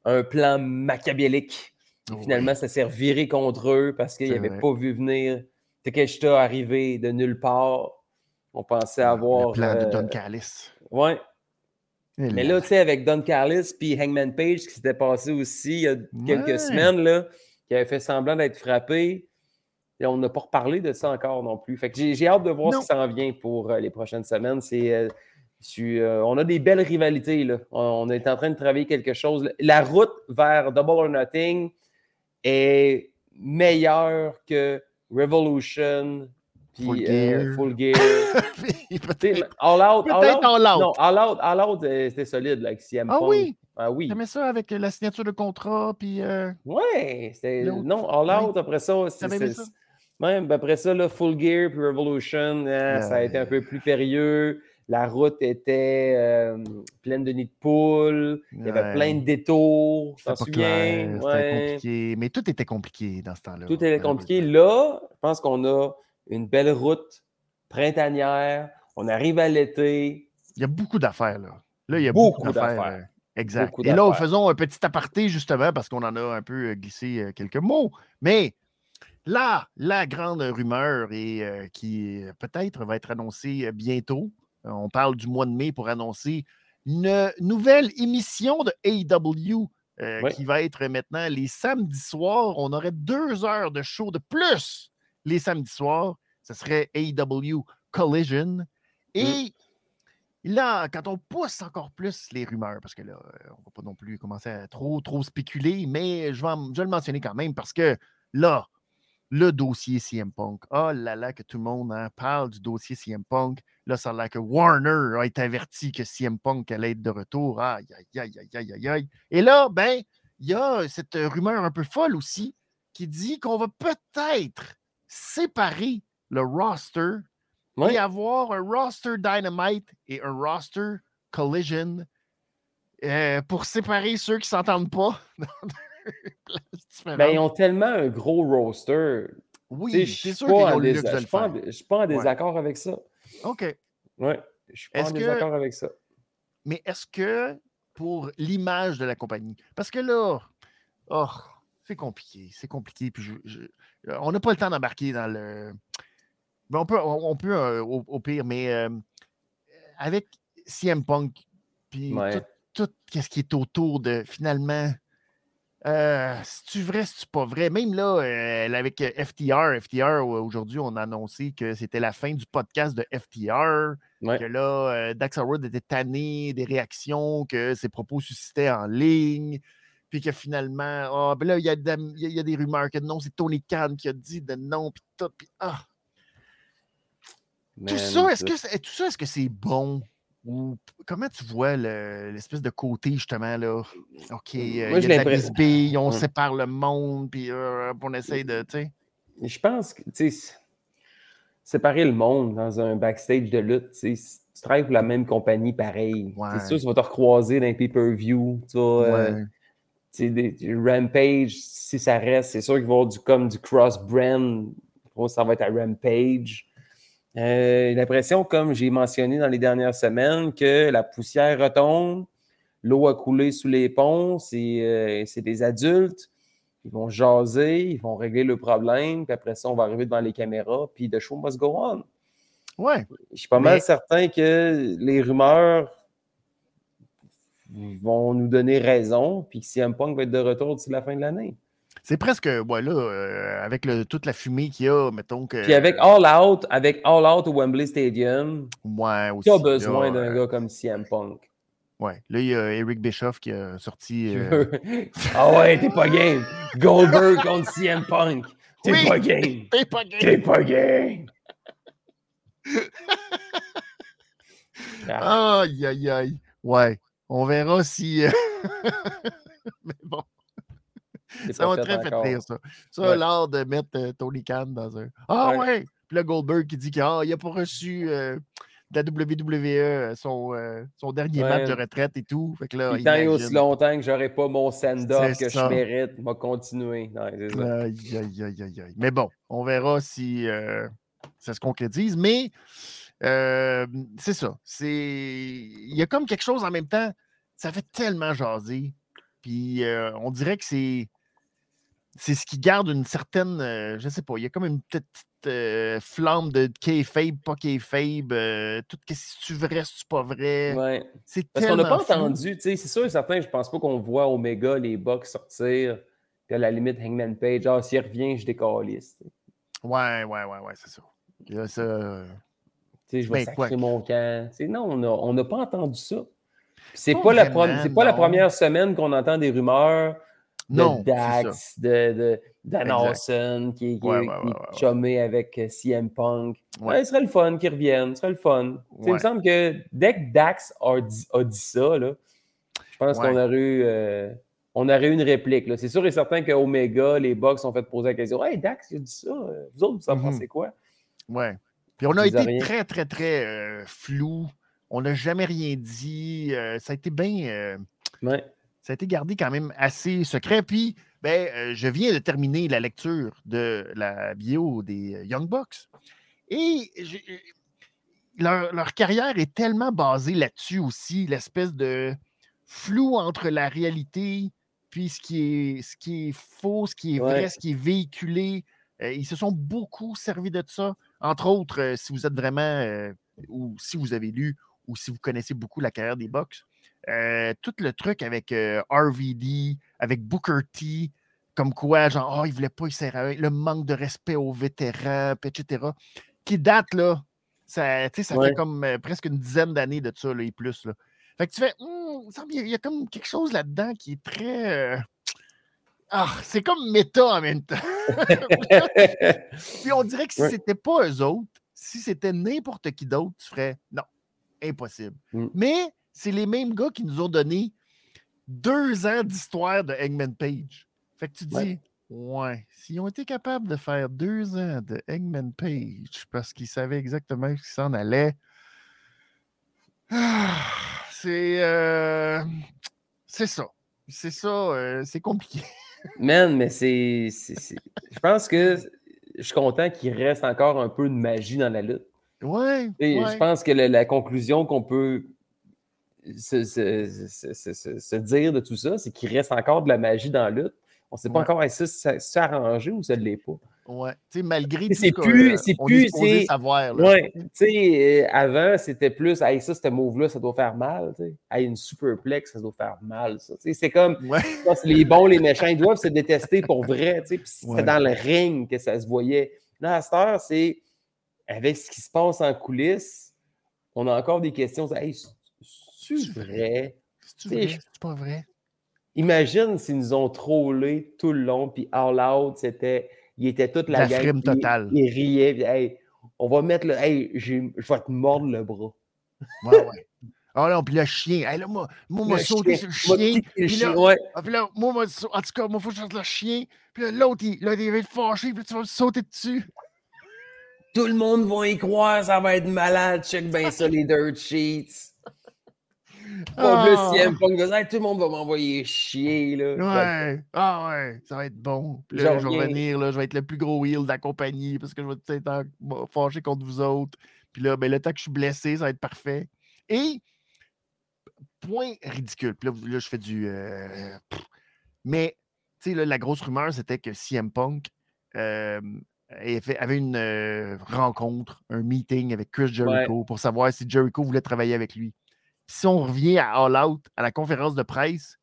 un plan machiavélique. Finalement, ça s'est reviré contre eux parce qu'ils n'avaient pas vu venir Takeshita arriver de nulle part. On pensait avoir. Le plan de Don Callis. Ouais. Mais là, tu sais, avec Don Carlis puis Hangman Page, qui s'était passé aussi il y a quelques semaines, là, qui avait fait semblant d'être frappé. Et on n'a pas reparlé de ça encore non plus. Fait que j'ai hâte de voir ce qui s'en vient pour euh, les prochaines semaines. C'est. Euh, euh, on a des belles rivalités. Là. On, est en train de travailler quelque chose. La route vers Double or Nothing est meilleur que Revolution, puis Full Gear. full gear. all Out. All out, all out. Non, All Out, all out c'était solide là, avec CM Ah oui? Ah oui. T'aimais ça avec la signature de contrat, puis. Euh... Ouais, non, All Out, après ça, c'est. Même après ça, là, Full Gear puis Revolution, hein, ça a été un peu plus périlleux. La route était euh, pleine de nids de poules. Il y avait plein de détours. C'était souviens? compliqué. Mais tout était compliqué dans ce temps-là. Tout était compliqué. Là, je pense qu'on a une belle route printanière. On arrive à l'été. Il y a beaucoup d'affaires, là. Là, il y a beaucoup, d'affaires. Exact. Et là, faisons un petit aparté, justement, parce qu'on en a un peu euh, glissé euh, quelques mots. Mais là, la grande rumeur et qui peut-être va être annoncée bientôt, euh, on parle du mois de mai pour annoncer une nouvelle émission de AEW euh, qui va être maintenant les samedis soirs. On aurait deux heures de show de plus les samedis soirs. Ce serait AEW Collision. Et mm. là, quand on pousse encore plus les rumeurs, parce que là, on ne va pas non plus commencer à trop, trop spéculer, mais je vais, je vais le mentionner quand même parce que là, le dossier CM Punk. Oh là là, que tout le monde hein, parle du dossier CM Punk. Là, ça a l'air que Warner a été averti que CM Punk allait être de retour. Aïe, aïe, aïe, aïe, aïe, aïe. Et là, ben, il y a cette rumeur un peu folle aussi qui dit qu'on va peut-être séparer le roster et avoir un roster Dynamite et un roster Collision euh, pour séparer ceux qui ne s'entendent pas. ben, ils ont tellement un gros roster. Oui. Je ne suis pas en désaccord avec ça. OK. Oui, je suis pas en désaccord avec ça. Mais est-ce que pour l'image de la compagnie, parce que là, oh, c'est compliqué, c'est compliqué. Puis on n'a pas le temps d'embarquer dans le. Ben, on peut, on, peut euh, au, pire, mais euh, avec CM Punk, puis tout, tout ce qui est autour de finalement euh, c'est-tu vrai, c'est-tu pas vrai? Même là, euh, avec euh, FTR, FTR, aujourd'hui, on a annoncé que c'était la fin du podcast de FTR. Que là, Dax Howard était tanné des réactions que ses propos suscitaient en ligne. Puis que finalement, oh, ben là, il y, a des rumeurs que non, c'est Tony Khan qui a dit de non, puis tout, puis ah. tout ça, est-ce que, tout ça, est-ce que c'est bon? Ou comment tu vois l'espèce de côté, justement, là? OK, euh, y a de la on sépare le monde, puis euh, on essaye de, tu sais. Je pense que, tu sais, séparer le monde dans un backstage de lutte, tu tu travailles pour la même compagnie, pareil. C'est sûr, tu vas te recroiser dans un pay-per-view, tu vois. Euh, Rampage, si ça reste, c'est sûr qu'il va y avoir du, comme du cross-brand. Ça va être à Rampage. Euh, j'ai l'impression, comme j'ai mentionné dans les dernières semaines, que la poussière retombe, l'eau a coulé sous les ponts, euh, c'est des adultes, ils vont jaser, ils vont régler le problème, puis après ça, on va arriver devant les caméras, puis the show must go on. Ouais. Je suis pas mal certain que les rumeurs vont nous donner raison, puis que CM Punk va être de retour d'ici la fin de l'année. C'est presque, voilà, euh, avec le, toute la fumée qu'il y a, mettons que. Puis avec All Out, avec All Out au Wembley Stadium, ouais, tu as besoin d'un euh, gars comme CM Punk. Ouais, là, il y a Eric Bischoff qui a sorti. Euh, ah ouais, t'es pas game. Goldberg contre CM Punk. T'es pas game. T'es pas game. T'es pas game. aïe, aïe, aïe. Ouais, on verra si. Mais bon. Ça m'a très fait rire, ça. Ça, l'art de mettre euh, Tony Khan dans un. Ah ouais! Puis là, Goldberg qui dit qu'il n'a ah, pas reçu euh, de la WWE euh, son, son dernier match de retraite et tout. Fait que là, il tant aussi longtemps que j'aurais pas mon send-off que je mérite, m'a continué. Aïe, aïe, aïe, aïe, Mais bon, on verra si ça se concrétise. Mais c'est ça. Il y a comme quelque chose en même temps. Ça fait tellement jaser. Puis on dirait que c'est c'est ce qui garde une certaine, euh, je sais pas, il y a comme une petite euh, flamme de kayfabe, pas kayfabe, euh, tout ce que tu vrai, si tu pas vrai? Ouais. C'est Parce qu'on n'a pas entendu, tu sais, c'est sûr et certain, je pense pas qu'on voit Omega, les Bucks sortir, puis à la limite Hangman Page, ah, s'il revient, je décalisse. Ouais, ouais, ouais, ouais, c'est ça. A ça. Je vais ben, sacrer mon camp. non, on n'a pas entendu ça. C'est pas, la, pas la première semaine qu'on entend des rumeurs de Dax, de, de qui, est chumé avec euh, CM Punk. Ouais. ce serait le fun qu'il revienne. Ce serait le fun. Il me semble que dès que Dax a dit, ça, là, je pense qu'on aurait eu. Euh, on aurait eu une réplique. C'est sûr et certain qu'Omega, les Bucks ont fait poser la question Hey Dax, il a dit ça. Vous autres, vous en mm-hmm. pensez quoi? Ouais. Puis on a été très, très, très euh, flou. On n'a jamais rien dit. ça a été bien. Ouais ça a été gardé quand même assez secret. Puis, ben, euh, je viens de terminer la lecture de la bio des euh, Young Bucks. Et euh, leur, carrière est tellement basée là-dessus aussi, l'espèce de flou entre la réalité puis ce qui est, ce qui est faux, ce qui est vrai, ce qui est véhiculé. ils se sont beaucoup servis de ça. Entre autres, si vous êtes vraiment, ou si vous avez lu, ou si vous connaissez beaucoup la carrière des Bucks, euh, tout le truc avec euh, RVD, avec Booker T, comme quoi, genre, oh, il ne voulait pas y le manque de respect aux vétérans, etc., qui date, là, ça, ça fait comme euh, presque une dizaine d'années de ça, là, et plus, là. Fait que tu fais, hum, il y a comme quelque chose là-dedans qui est très. Ah, c'est comme méta en même temps. Puis on dirait que si c'était pas eux autres, si c'était n'importe qui d'autre, tu ferais non, impossible. Mmh. Mais c'est les mêmes gars qui nous ont donné deux ans d'histoire de Eggman Page. Fait que tu dis, ouais, s'ils ont été capables de faire deux ans de Eggman Page parce qu'ils savaient exactement ce qui s'en allait, c'est euh, c'est ça. C'est ça, euh, c'est compliqué. Man, mais c'est. Je pense que je suis content qu'il reste encore un peu de magie dans la lutte. Ouais. Et Je pense que la conclusion qu'on peut se, dire de tout ça, c'est qu'il reste encore de la magie dans la lutte. On ne sait pas encore si ça s'est arrangé ou ça ne l'est pas? Ouais, tu sais, malgré tout c'est plus, c'est plus, c'est savoir. Ouais, tu sais, euh, avant c'était plus, hey, ça, ce move-là, ça doit faire mal, tu sais. Hey, une superplex, ça doit faire mal, ça. Tu sais, c'est comme, les bons, les méchants, ils doivent se détester pour vrai, tu sais. Puis c'était dans le ring que ça se voyait. Là, à cette heure, c'est avec ce qui se passe en coulisses, on a encore des questions. Hey, c'est vrai? C'est vrai? C'est pas vrai? Imagine s'ils nous ont trollé tout le long, puis All Out, c'était. Il était toute la, la gang. totale. Il, riait, puis, hey, on va mettre le. Hey, je vais te mordre le bras. Ouais, ouais. Ah non, puis le chien. Hey, là, moi, moi, m'a sauté sur le chien. Puis là, ouais. ah, puis là, moi, en tout cas, moi, il faut que je sorte le chien. Puis l'autre, il, là, il va être fâché, puis tu vas me sauter dessus. Tout le monde va y croire, ça va être malade. Check bien ça, les dirt sheets. Ah. tout le monde va m'envoyer chier. Là. Ouais. Ah ouais, ça va être bon. je vais revenir, là, je vais être le plus gros wheel de la compagnie parce que je vais être fâché contre vous autres. Puis là, ben, le temps que je suis blessé, ça va être parfait. Et, point ridicule. Puis là, je fais du. Euh, mais, tu sais, la grosse rumeur, c'était que CM Punk euh, avait une euh, rencontre, un meeting avec Chris Jericho pour savoir si Jericho voulait travailler avec lui si on revient à All Out, à la conférence de presse,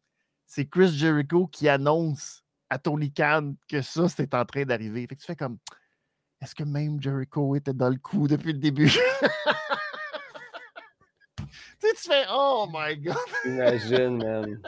c'est Chris Jericho qui annonce à Tony Khan que ça, c'était en train d'arriver. Fait que tu fais comme, est-ce que même Jericho était dans le coup depuis le début? tu sais, tu fais, oh my God! Imagine, man.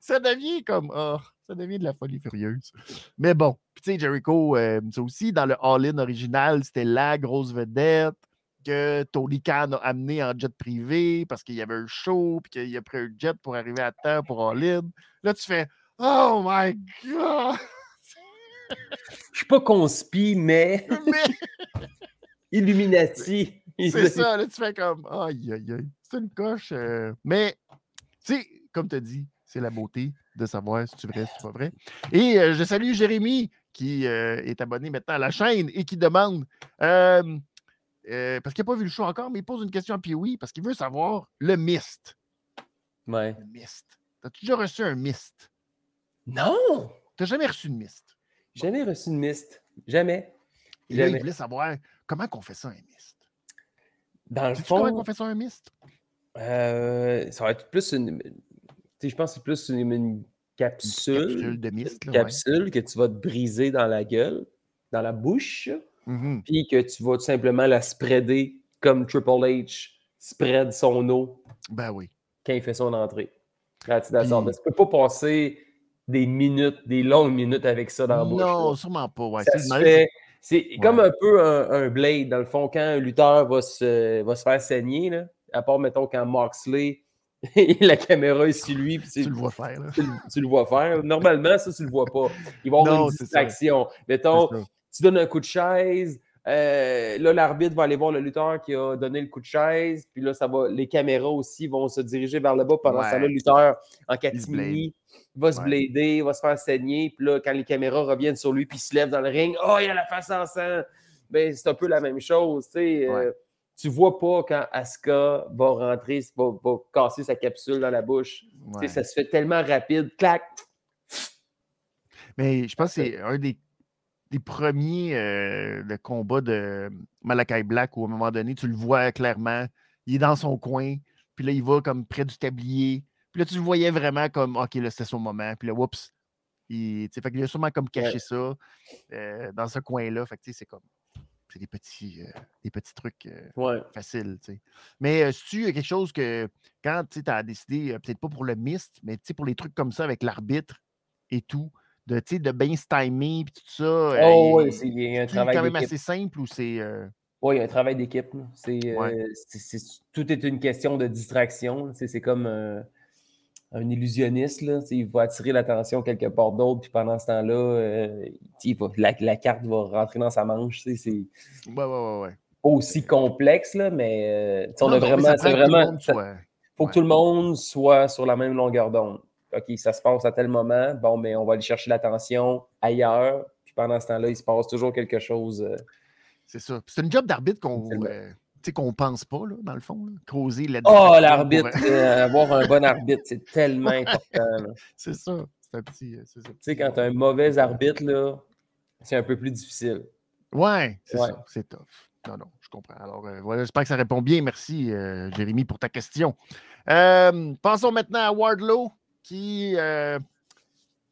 ça devient comme, oh, ça devient de la folie furieuse. Mais bon, tu sais, Jericho, euh, ça aussi, dans le All-In original, c'était la grosse vedette que Tony Khan a amené en jet privé parce qu'il y avait un show, puis qu'il a pris un jet pour arriver à temps pour All-In. Là, tu fais Oh my God! Je suis pas conspi, mais. Illuminati. C'est ça, là, tu fais comme Aïe, aïe, aïe. C'est une coche. Euh, mais, tu sais, comme tu as dit, c'est la beauté de savoir si tu es vrai, si tu pas vrai. Et euh, je salue Jérémy qui euh, est abonné maintenant à la chaîne et qui demande euh, parce qu'il n'a pas vu le show encore, mais il pose une question à Pee-Wee parce qu'il veut savoir le mist. Ouais. Le mist. T'as-tu déjà reçu un mist? Non! T'as jamais reçu une mist? Jamais reçu une mist. Jamais. Et là, il voulait savoir comment qu'on fait ça, un mist. Dans le fond. Comment on fait ça, un mist? Euh, ça va être plus une. je pense que c'est plus une, capsule. Une capsule de mist. Une capsule que tu vas te briser dans la gueule, dans la bouche. Mmh puis que tu vas tout simplement la spreader comme Triple H spread son eau. Ben oui. Quand il fait son entrée. Là, tu ne peux pas passer des minutes, des longues minutes avec ça dans la bouche. Non, sûrement pas. Ouais. C'est comme un peu un, blade, dans le fond, quand un lutteur va se, va se faire saigner, là, à part, mettons, quand Moxley, la caméra est sur lui. tu le vois faire. Tu, le vois faire. Normalement, ça, tu le vois pas. Il va y avoir une distraction. Mettons, tu donnes un coup de chaise, euh, là, l'arbitre va aller voir le lutteur qui a donné le coup de chaise. Puis là, ça va, les caméras aussi vont se diriger vers le bas. Pendant temps-là, le lutteur en catimini va se blader, va se faire saigner. Puis là, quand les caméras reviennent sur lui, puis il se lève dans le ring, oh, il a la face en sang. Ben, c'est un peu la même chose. Tu sais. Euh, tu vois pas quand Asuka va rentrer, va, va casser sa capsule dans la bouche. Ça se fait tellement rapide. Clac! Mais je pense que c'est un des des premiers euh, le combat de Malakai Black où à un moment donné, tu le vois clairement, il est dans son coin, puis là, il va comme près du tablier. Puis là, tu le voyais vraiment comme OK, là, c'était son moment. Puis là, oups. Il, fait qu'il a sûrement comme caché ça euh, dans ce coin-là. Fait que c'est comme. C'est des petits, euh, des petits trucs faciles. Mais si tu quelque chose que quand tu as décidé, peut-être pas pour le mist, mais pour les trucs comme ça avec l'arbitre et tout, de, de bien stymer et tout ça. Euh, oh, oui, il y a un travail quand même assez simple ou c'est. Euh? Oui, il y a un travail d'équipe. Euh, c'est, tout est une question de distraction. C'est comme un illusionniste. Là, il va attirer l'attention quelque part d'autre, puis pendant ce temps-là, la, carte va rentrer dans sa manche. C'est ouais, ouais, ouais, ouais. aussi complexe, là, mais on a vraiment. C'est vraiment. Il faut que tout le monde soit sur la même longueur d'onde. OK, ça se passe à tel moment, bon, mais on va aller chercher l'attention ailleurs. Puis pendant ce temps-là, il se passe toujours quelque chose. Euh, c'est ça. C'est une job d'arbitre qu'on euh, qu'on pense pas, là, dans le fond. Creuser la Oh, l'arbitre, euh, avoir un bon arbitre, c'est tellement important. c'est ça. C'est un petit. Tu sais, quand tu as un mauvais arbitre, là, c'est un peu plus difficile. Ouais, c'est ça. C'est tough. Non, non, je comprends. Alors, voilà, j'espère que ça répond bien. Merci, Jérémy, pour ta question. passons maintenant à Wardlow qui, euh,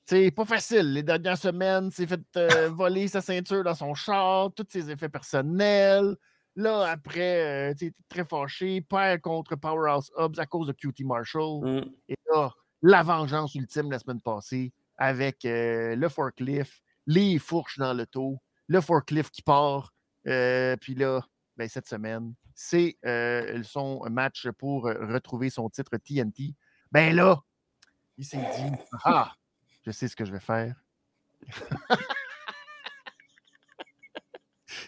c'est pas facile. Les dernières semaines, s'est fait euh, voler sa ceinture dans son char, tous ses effets personnels. Là, après, euh, tu très fâché, perd contre Powerhouse Hubs à cause de QT Marshall. Mm. Et là, la vengeance ultime la semaine passée avec le forklift, les fourches dans le taux, le forklift qui part. puis là, ben, cette semaine, c'est son match pour retrouver son titre TNT. Ben là, il s'est dit Ah, je sais ce que je vais faire.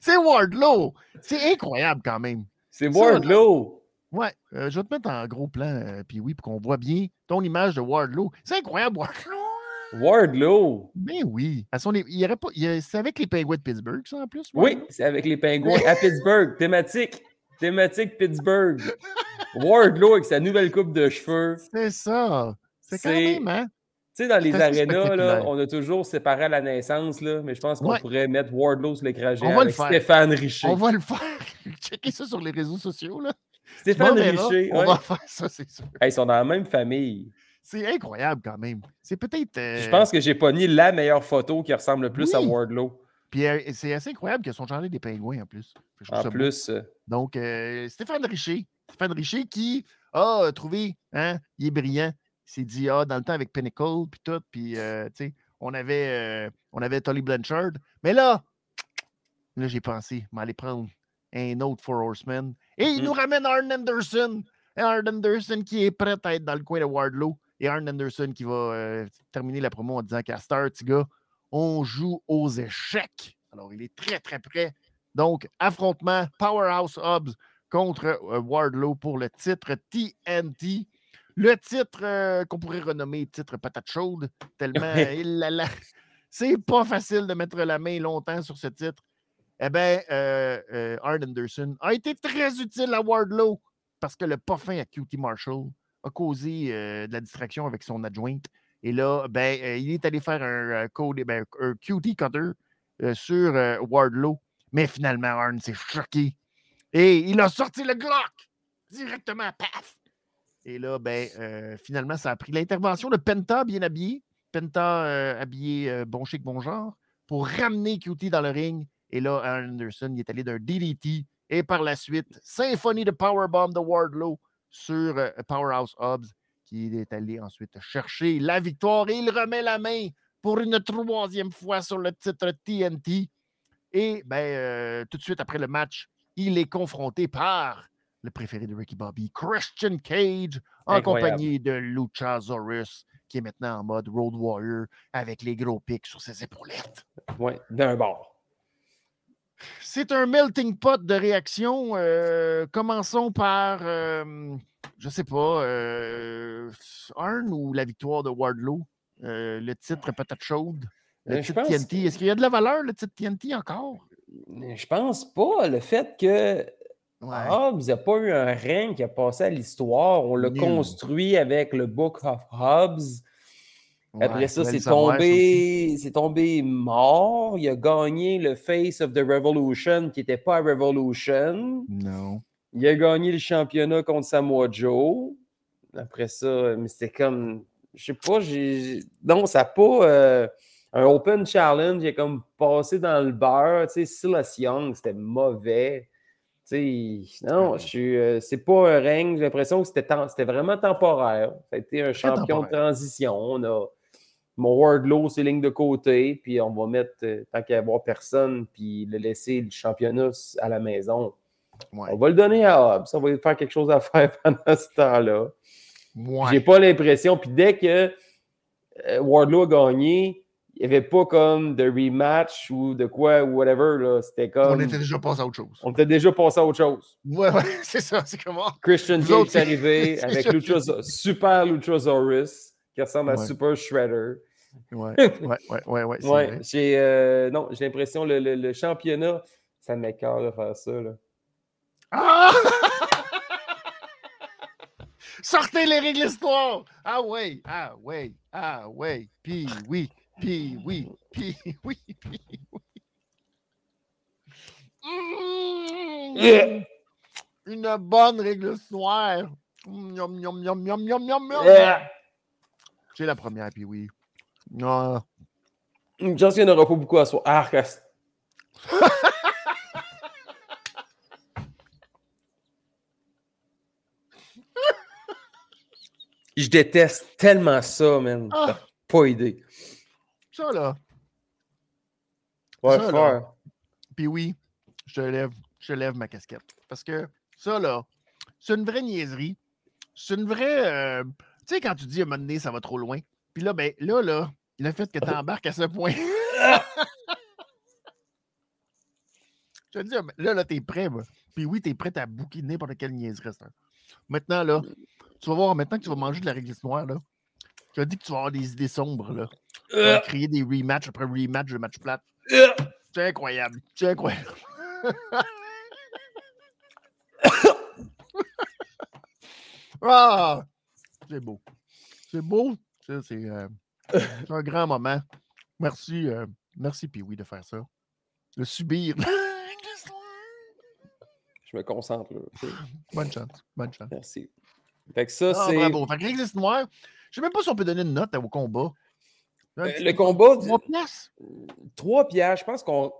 c'est Wardlow! C'est incroyable quand même. C'est Wardlow! Ouais, euh, je vais te mettre en gros plan, euh, puis oui, pour qu'on voit bien ton image de Wardlow. C'est incroyable, Wardlow! Wardlow! Mais oui. il pas, c'est avec les Penguins de Pittsburgh, ça, en plus? Oui, c'est avec les Penguins à Pittsburgh. Thématique. Thématique Pittsburgh. Wardlow avec sa nouvelle coupe de cheveux. C'est ça. C'est quand même, hein? Tu sais, dans les arénas, là, on a toujours séparé à la naissance, là, mais je pense qu'on pourrait mettre Wardlow sur l'écran géant avec Stéphane Richer. On va le faire. Checker ça sur les réseaux sociaux. Là. Stéphane Richer. On va faire ça, c'est sûr. ils sont dans la même famille. C'est incroyable quand même. C'est peut-être. Je euh, pense que j'ai pas ni la meilleure photo qui ressemble le plus à Wardlow. Puis euh, c'est assez incroyable qu'ils sont changés des pingouins en plus. En plus. Euh, Donc, Stéphane Richer. Stéphane Richer qui a trouvé, hein, il est brillant, s'est dit, ah, dans le temps avec Pinnacle, puis tout, puis, euh, tu sais, on avait, euh, on avait Tolly Blanchard. Mais là, là, j'ai pensé, m'aller prendre un autre Four Horsemen. Et il nous mm. ramène Arn Anderson. Arn Anderson qui est prêt à être dans le coin de Wardlow. Et Arn Anderson qui va euh, terminer la promo en disant qu'à Star, gars, on joue aux échecs. Alors, il est très, très prêt. Donc, affrontement Powerhouse Hubs contre Wardlow pour le titre TNT. Le titre euh, qu'on pourrait renommer titre patate chaude, tellement c'est pas facile de mettre la main longtemps sur ce titre. Eh bien, euh, euh, Arn Anderson a été très utile à Wardlow parce que le parfum à QT Marshall a causé de la distraction avec son adjointe. Et là, ben, il est allé faire un, code, ben, un QT cutter sur Wardlow. Mais finalement, Arn s'est choqué. Et il a sorti le Glock directement, paf! Et là, ben, euh, finalement, ça a pris l'intervention de Penta, bien habillé. Penta euh, habillé euh, bon chic, bon genre, pour ramener QT dans le ring. Et là, Aaron Anderson, il est allé d'un DDT. Et par la suite, symphonie de Powerbomb de Wardlow sur Powerhouse Hobbs, qui est allé ensuite chercher la victoire et il remet la main pour une troisième fois sur le titre TNT. Et ben, tout de suite après le match, il est confronté par le préféré de Ricky Bobby, Christian Cage, en compagnie de Luchasaurus, qui est maintenant en mode Road Warrior avec les gros pics sur ses épaulettes. Oui, d'un bord. C'est un melting pot de réactions. Euh, commençons par, euh, je sais pas, euh, Arn ou la victoire de Wardlow, euh, le titre patate chaude, le titre TNT. Est-ce qu'il y a de la valeur, le titre TNT encore? Je pense pas. Le fait que Hobbs n'a pas eu un règne qui a passé à l'histoire. On l'a construit avec le Book of Hobbs. Après ça, c'est tombé, c'est tombé mort. Il a gagné le Face of the Revolution qui n'était pas à Revolution. Non. Il a gagné le championnat contre Samoa Joe. Après ça, mais c'était comme. Je sais pas, j'ai. Non, ça n'a pas. Euh, un Open Challenge, il a comme passé dans le beurre. Tu sais, Silas Young, c'était mauvais. Non, je suis. Euh, c'est pas un règne. J'ai l'impression que c'était, c'était vraiment temporaire. Ça a été un champion de transition. On a mon Wardlow, c'est ligne de côté, puis on va mettre, euh, tant qu'il n'y a personne, puis le laisser le championnat à la maison. On va le donner à Hobbs. Ça va faire quelque chose à faire pendant ce temps-là. J'ai pas l'impression. Puis dès que euh, Wardlow a gagné, il n'y avait pas comme de rematch ou de quoi, ou whatever. C'était comme. On était déjà passé à autre chose. On était déjà passé à autre chose. Ouais, ouais, c'est ça. C'est comment. Christian Cage est arrivé avec Super Luchasaurus qui ressemble à Super Shredder. Ouais, ouais, ouais, ouais. ouais, j'ai, euh, non, j'ai l'impression le, le, le championnat, ça m'écœure de faire ça. Là. Ah! Sortez les règles d'histoire! Ah ouais, ah ouais, ah ouais, puis oui, puis oui, puis oui, puis oui. Une bonne règle noire. J'ai la première, puis oui. Non. Une chance qu'il n'y en aura pas beaucoup à soi. Ah, Je déteste tellement ça, man. Ah. Pas idée. Ça, là. Ouais, fort. Puis oui, je lève, je lève ma casquette. Parce que ça, là, c'est une vraie niaiserie. C'est une vraie. Euh, tu sais, quand tu dis à un moment donné, ça va trop loin. Puis là, ben, là, là, le fait que tu embarques à ce point. je te dis, là, là, t'es prêt, moi. Puis oui, t'es prêt à bouquiner n'importe quelle niaiserie. Maintenant, là, tu vas voir, maintenant que tu vas manger de la réglisse noire, là, tu as dit que tu vas avoir des idées sombres, là. Vas euh. créer des rematchs après rematch de match plat. Euh. C'est incroyable. C'est incroyable. ah! C'est beau. C'est beau. C'est. Euh, c'est un grand moment. Merci, euh, merci Pee-Wee de faire ça. De subir. Je me concentre. Là. Bonne chance. Bonne chance. Merci. Fait que ça, ah, c'est. Bravo. Fait que Noire, je sais même pas si on peut donner une note au combat. Euh, le combat. Trois pièces. Trois pièces. Je pense qu'on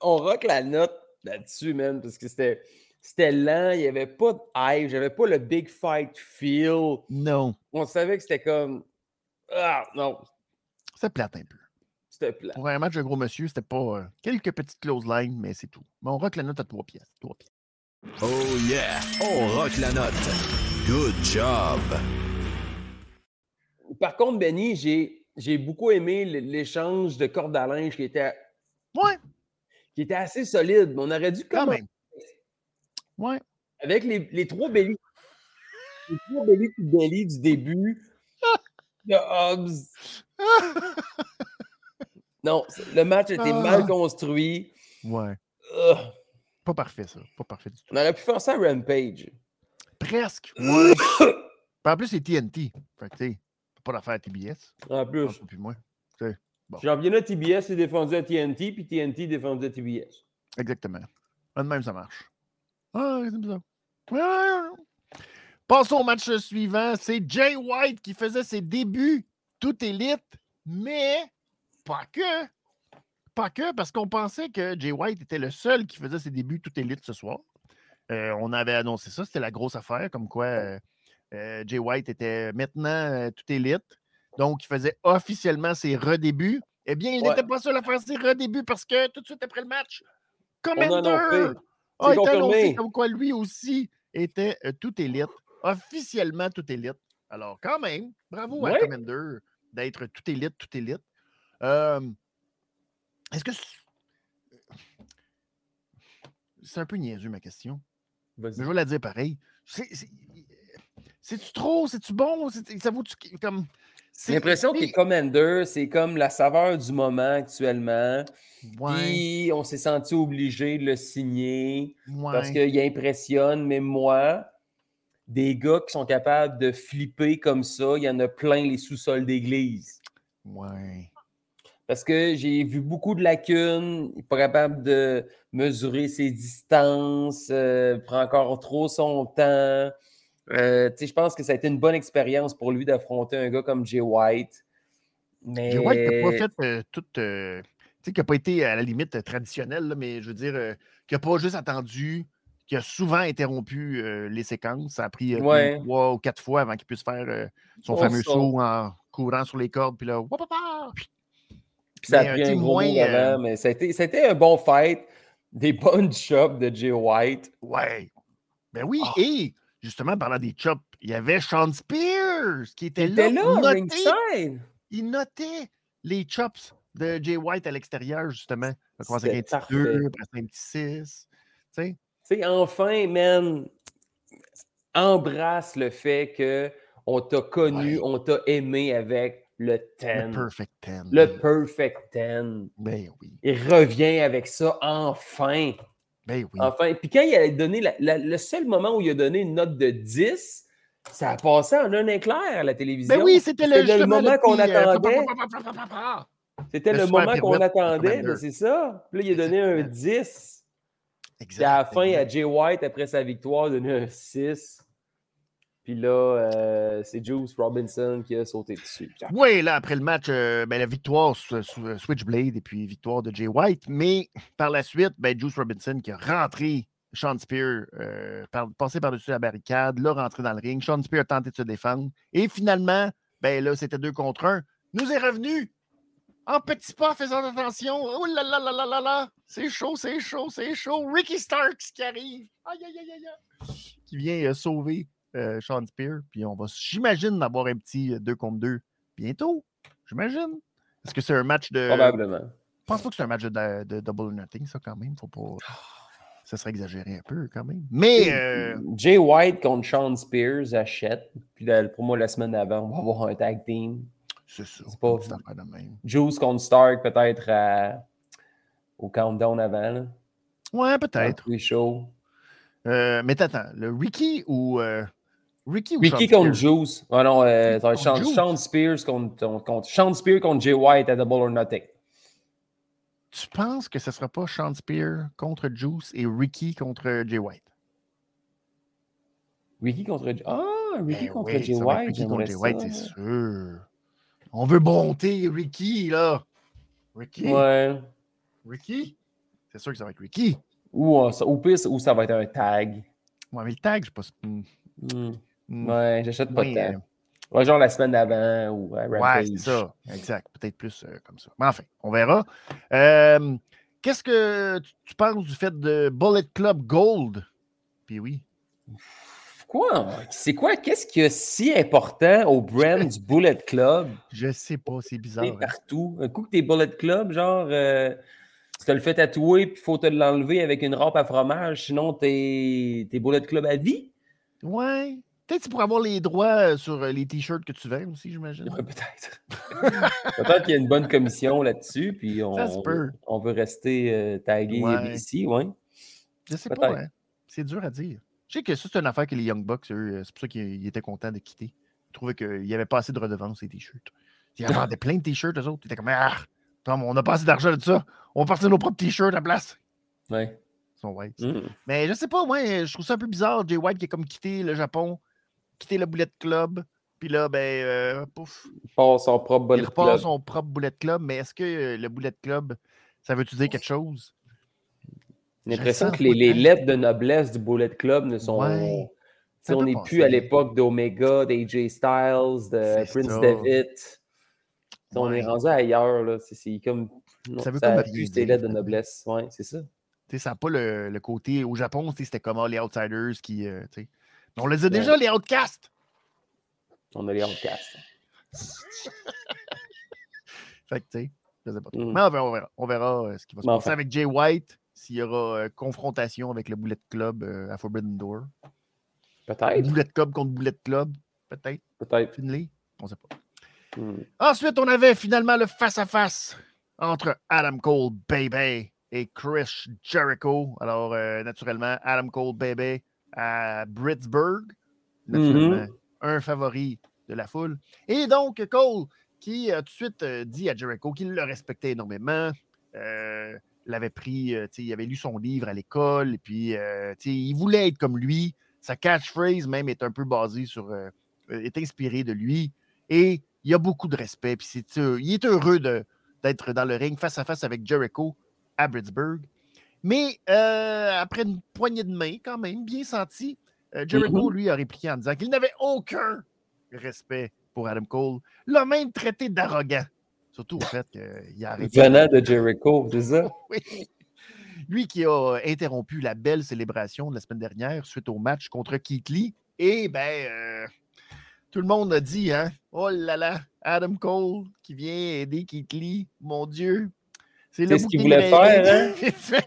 on rock la note là-dessus, même, parce que c'était. C'était lent, il n'y avait pas de hype, j'avais pas le big fight feel. Non. On savait que c'était comme ah, non. C'était plate un peu. C'était plate. Pour un match de gros monsieur, c'était pas euh, quelques petites close lines, mais c'est tout. Mais on rock la note à trois pièces. Trois pièces. Oh yeah! On rock la note. Good job! Par contre, Benny, j'ai, j'ai beaucoup aimé l'échange de cordes à linge qui était. Ouais. Qui était assez solide. Mais on aurait dû quand, même. Ouais. Avec les, les trois bellies. Les trois bellies du début de Hobbs. non, le match a été mal ah. construit. Ouais. Pas parfait, ça. Pas parfait du tout. On aurait pu faire ça à Rampage. Presque. Ouais. en plus, c'est TNT. Fait que, pas l'affaire TBS. En plus. Puis moi. Bon. Championnat TBS est défendu à TNT, puis TNT défendu à TBS. Exactement. De même, ça marche. Ah, c'est bizarre. Passons au match suivant. C'est Jay White qui faisait ses débuts tout élite, mais pas que. Pas que, parce qu'on pensait que Jay White était le seul qui faisait ses débuts tout élite ce soir. Euh, on avait annoncé ça, c'était la grosse affaire, comme quoi euh, Jay White était maintenant tout élite. Donc, il faisait officiellement ses redébuts. Eh bien, il n'était pas seul à faire ses redébuts parce que tout de suite après le match, Commander a été annoncé comme quoi lui aussi était tout élite, officiellement tout élite. Alors, quand même, bravo à Commander d'être tout élite, tout élite. Est-ce que. C'est un peu niaiseux ma question. Mais je vais la dire pareil. C'est-tu trop? C'est-tu bon? Ça vaut-tu comme. J'ai l'impression que Commander, c'est comme la saveur du moment actuellement. Puis on s'est senti obligé de le signer parce qu'il impressionne. Mais moi, des gars qui sont capables de flipper comme ça, il y en a plein les sous-sols d'église. Ouais. Parce que j'ai vu beaucoup de lacunes, il n'est pas capable de mesurer ses distances, euh, prend encore trop son temps. Euh, je pense que ça a été une bonne expérience pour lui d'affronter un gars comme Jay White. Mais... Jay White n'a pas fait euh, toute. Euh, tu sais, qui n'a pas été à la limite traditionnelle, mais je veux dire, qui n'a pas juste attendu, qui a souvent interrompu les séquences. Ça a pris trois ou quatre fois avant qu'il puisse faire son fameux saut en courant sur les cordes, puis là, ça a pris un gros moins, avant, mais ça a, été, un bon fight. Des bonnes chops de Jay White. Ouais. Ben oui, ah. et justement, parlant des chops, il y avait Sean Spears qui était, là. noté, il notait les chops de Jay White à l'extérieur, justement. Il a avec un petit 2, après un petit 6. Tu sais, enfin, man, embrasse le fait qu'on t'a connu, on t'a aimé avec le 10. Le Perfect 10. Le Perfect 10. Ben oui. Il revient avec ça enfin. Ben oui. Enfin, puis quand il a donné le seul moment où il a donné une note de 10, ça a passé en un éclair à la télévision. Ben oui, c'était le, moment qu'on attendait. C'était le moment qu'on attendait, c'est ça. Puis là, il a donné un 10. Exact. à la fin, à Jay White, après sa victoire, il a donné un 6. Puis là, euh, c'est Juice Robinson qui a sauté dessus. Oui, là, après le match, euh, ben, la victoire sur, Switchblade et puis victoire de Jay White. Mais par la suite, ben, Juice Robinson qui a rentré Sean Spear, euh, passé par-dessus la barricade, l'a rentré dans le ring. Sean Spear a tenté de se défendre. Et finalement, ben là, c'était deux contre un. Nous est revenu en petit pas, faisant attention. Oh là là là là là là. C'est chaud, c'est chaud, c'est chaud. Ricky Starks qui arrive. Aïe, aïe, aïe, aïe. Qui vient sauver euh, Sean Spear. Puis on va, j'imagine, avoir un petit 2 contre 2 bientôt. J'imagine. Est-ce que c'est un match de. Probablement. Je pense pas que c'est un match de, double or nothing, ça, quand même. Faut pas. Ça serait exagéré un peu, quand même. Mais. Euh, Jay White contre Sean Spears achète. Puis pour moi, la semaine d'avant, on va avoir un tag team. C'est ça. C'est pas. même. Juice contre Stark, peut-être au countdown avant. Là. Ouais, peut-être. Shows. Euh, mais attends, le Ricky ou. Ricky ou Ricky contre Juice. Ah non, euh, ça va Sean, Sean, Spears contre, contre, Sean Spears contre Jay White à Double or Nothing. Tu penses que ce ne sera pas Sean Spears contre Juice et Ricky contre Jay White? Ricky contre Ah, Ricky ben contre Jay White. Ricky contre Jay White, c'est sûr. On veut monter Ricky, là. Ricky? Ouais. Ricky? C'est sûr que ça va être Ricky. Ou, euh, ou, pire, ou ça va être un tag. Ouais, mais le tag, je sais pas. Hmm. Ouais, j'achète pas de temps. Ouais, genre la semaine d'avant ou à Ouais, c'est ça. Exact. Peut-être plus euh, comme ça. Mais enfin, on verra. Euh, qu'est-ce que tu penses du fait de Bullet Club Gold? Puis oui. Quoi? C'est quoi? Qu'est-ce qui est si important au brand du Bullet Club? Je sais pas, c'est bizarre. Hein. partout. Un coup que t'es Bullet Club, genre, euh, tu te le fais tatouer, puis il faut te l'enlever avec une rampe à fromage, sinon t'es Bullet Club à vie? Ouais. Peut-être que tu pourrais avoir les droits euh, sur euh, les t-shirts que tu vends aussi, j'imagine. peut-être. peut-être qu'il y a une bonne commission là-dessus, puis on, on veut rester euh, tagué ici, ouais. Je sais pas, hein. c'est dur à dire. Je sais que ça, c'est une affaire que les Young Bucks, c'est pour ça qu'ils étaient contents de quitter. Ils trouvaient qu'il n'y avait pas assez de redevances, ces t-shirts. Ils vendaient plein de t-shirts, eux autres. Ils étaient comme, ah, on n'a pas assez d'argent de ça. On va partir nos propres t-shirts à la place. Ouais. White. Mm. Mais je sais pas, moi, je trouve ça un peu bizarre. Jay White qui a comme quitté le Japon, quitté le Bullet Club. Puis là, ben, euh, pouf. Il part son propre Bullet il Club. son propre Bullet Club. Mais est-ce que euh, le Bullet Club, ça veut-tu dire quelque chose? J'ai l'impression que les, lettres de noblesse du Bullet Club ne sont. on n'est plus à l'époque d'Omega, d'AJ Styles, de Prince David. On est rendu ailleurs. C'est comme. ça veut pas plus de noblesse. Ouais, c'est ça. ça n'a pas le, côté. Au Japon, c'était comme ah, les outsiders qui. Euh, on les a déjà, les outcasts. On a les outcasts. fait que, tu sais, je sais pas. Mm. Mais on verra, on verra, euh, ce qui va se passer avec Jay White, s'il y aura euh, confrontation avec le Bullet Club à Forbidden Door. Peut-être. Bullet Club contre Bullet Club. Peut-être. Peut-être. Finley. On ne sait pas. Hmm. Ensuite, on avait finalement le face-à-face entre Adam Cole, Baby, et Chris Jericho. Alors, euh, naturellement, Adam Cole, Baby à Britsburg. Naturellement, mm-hmm. un favori de la foule. Et donc, Cole, qui a tout de suite euh, dit à Jericho qu'il le respectait énormément. Euh, l'avait pris, il avait lu son livre à l'école, et puis il voulait être comme lui. Sa catchphrase même est un peu basée sur, est inspirée de lui. Et il y a beaucoup de respect. Puis il est heureux d'être dans le ring face à face avec Jericho à Britsburg. Mais euh, après une poignée de main, quand même, bien senti, euh, Jericho, mm-hmm. lui, a répliqué en disant qu'il n'avait aucun respect pour Adam Cole. L'a même traité d'arrogant. Surtout au fait qu'il a arrêté. Venant de Jericho, c'est ça? oui. Lui qui a interrompu la belle célébration de la semaine dernière suite au match contre Keith Lee. Et ben, euh, tout le monde a dit, hein? Oh là là, Adam Cole qui vient aider Keith Lee, mon Dieu. C'est ce qu'il voulait faire, hein?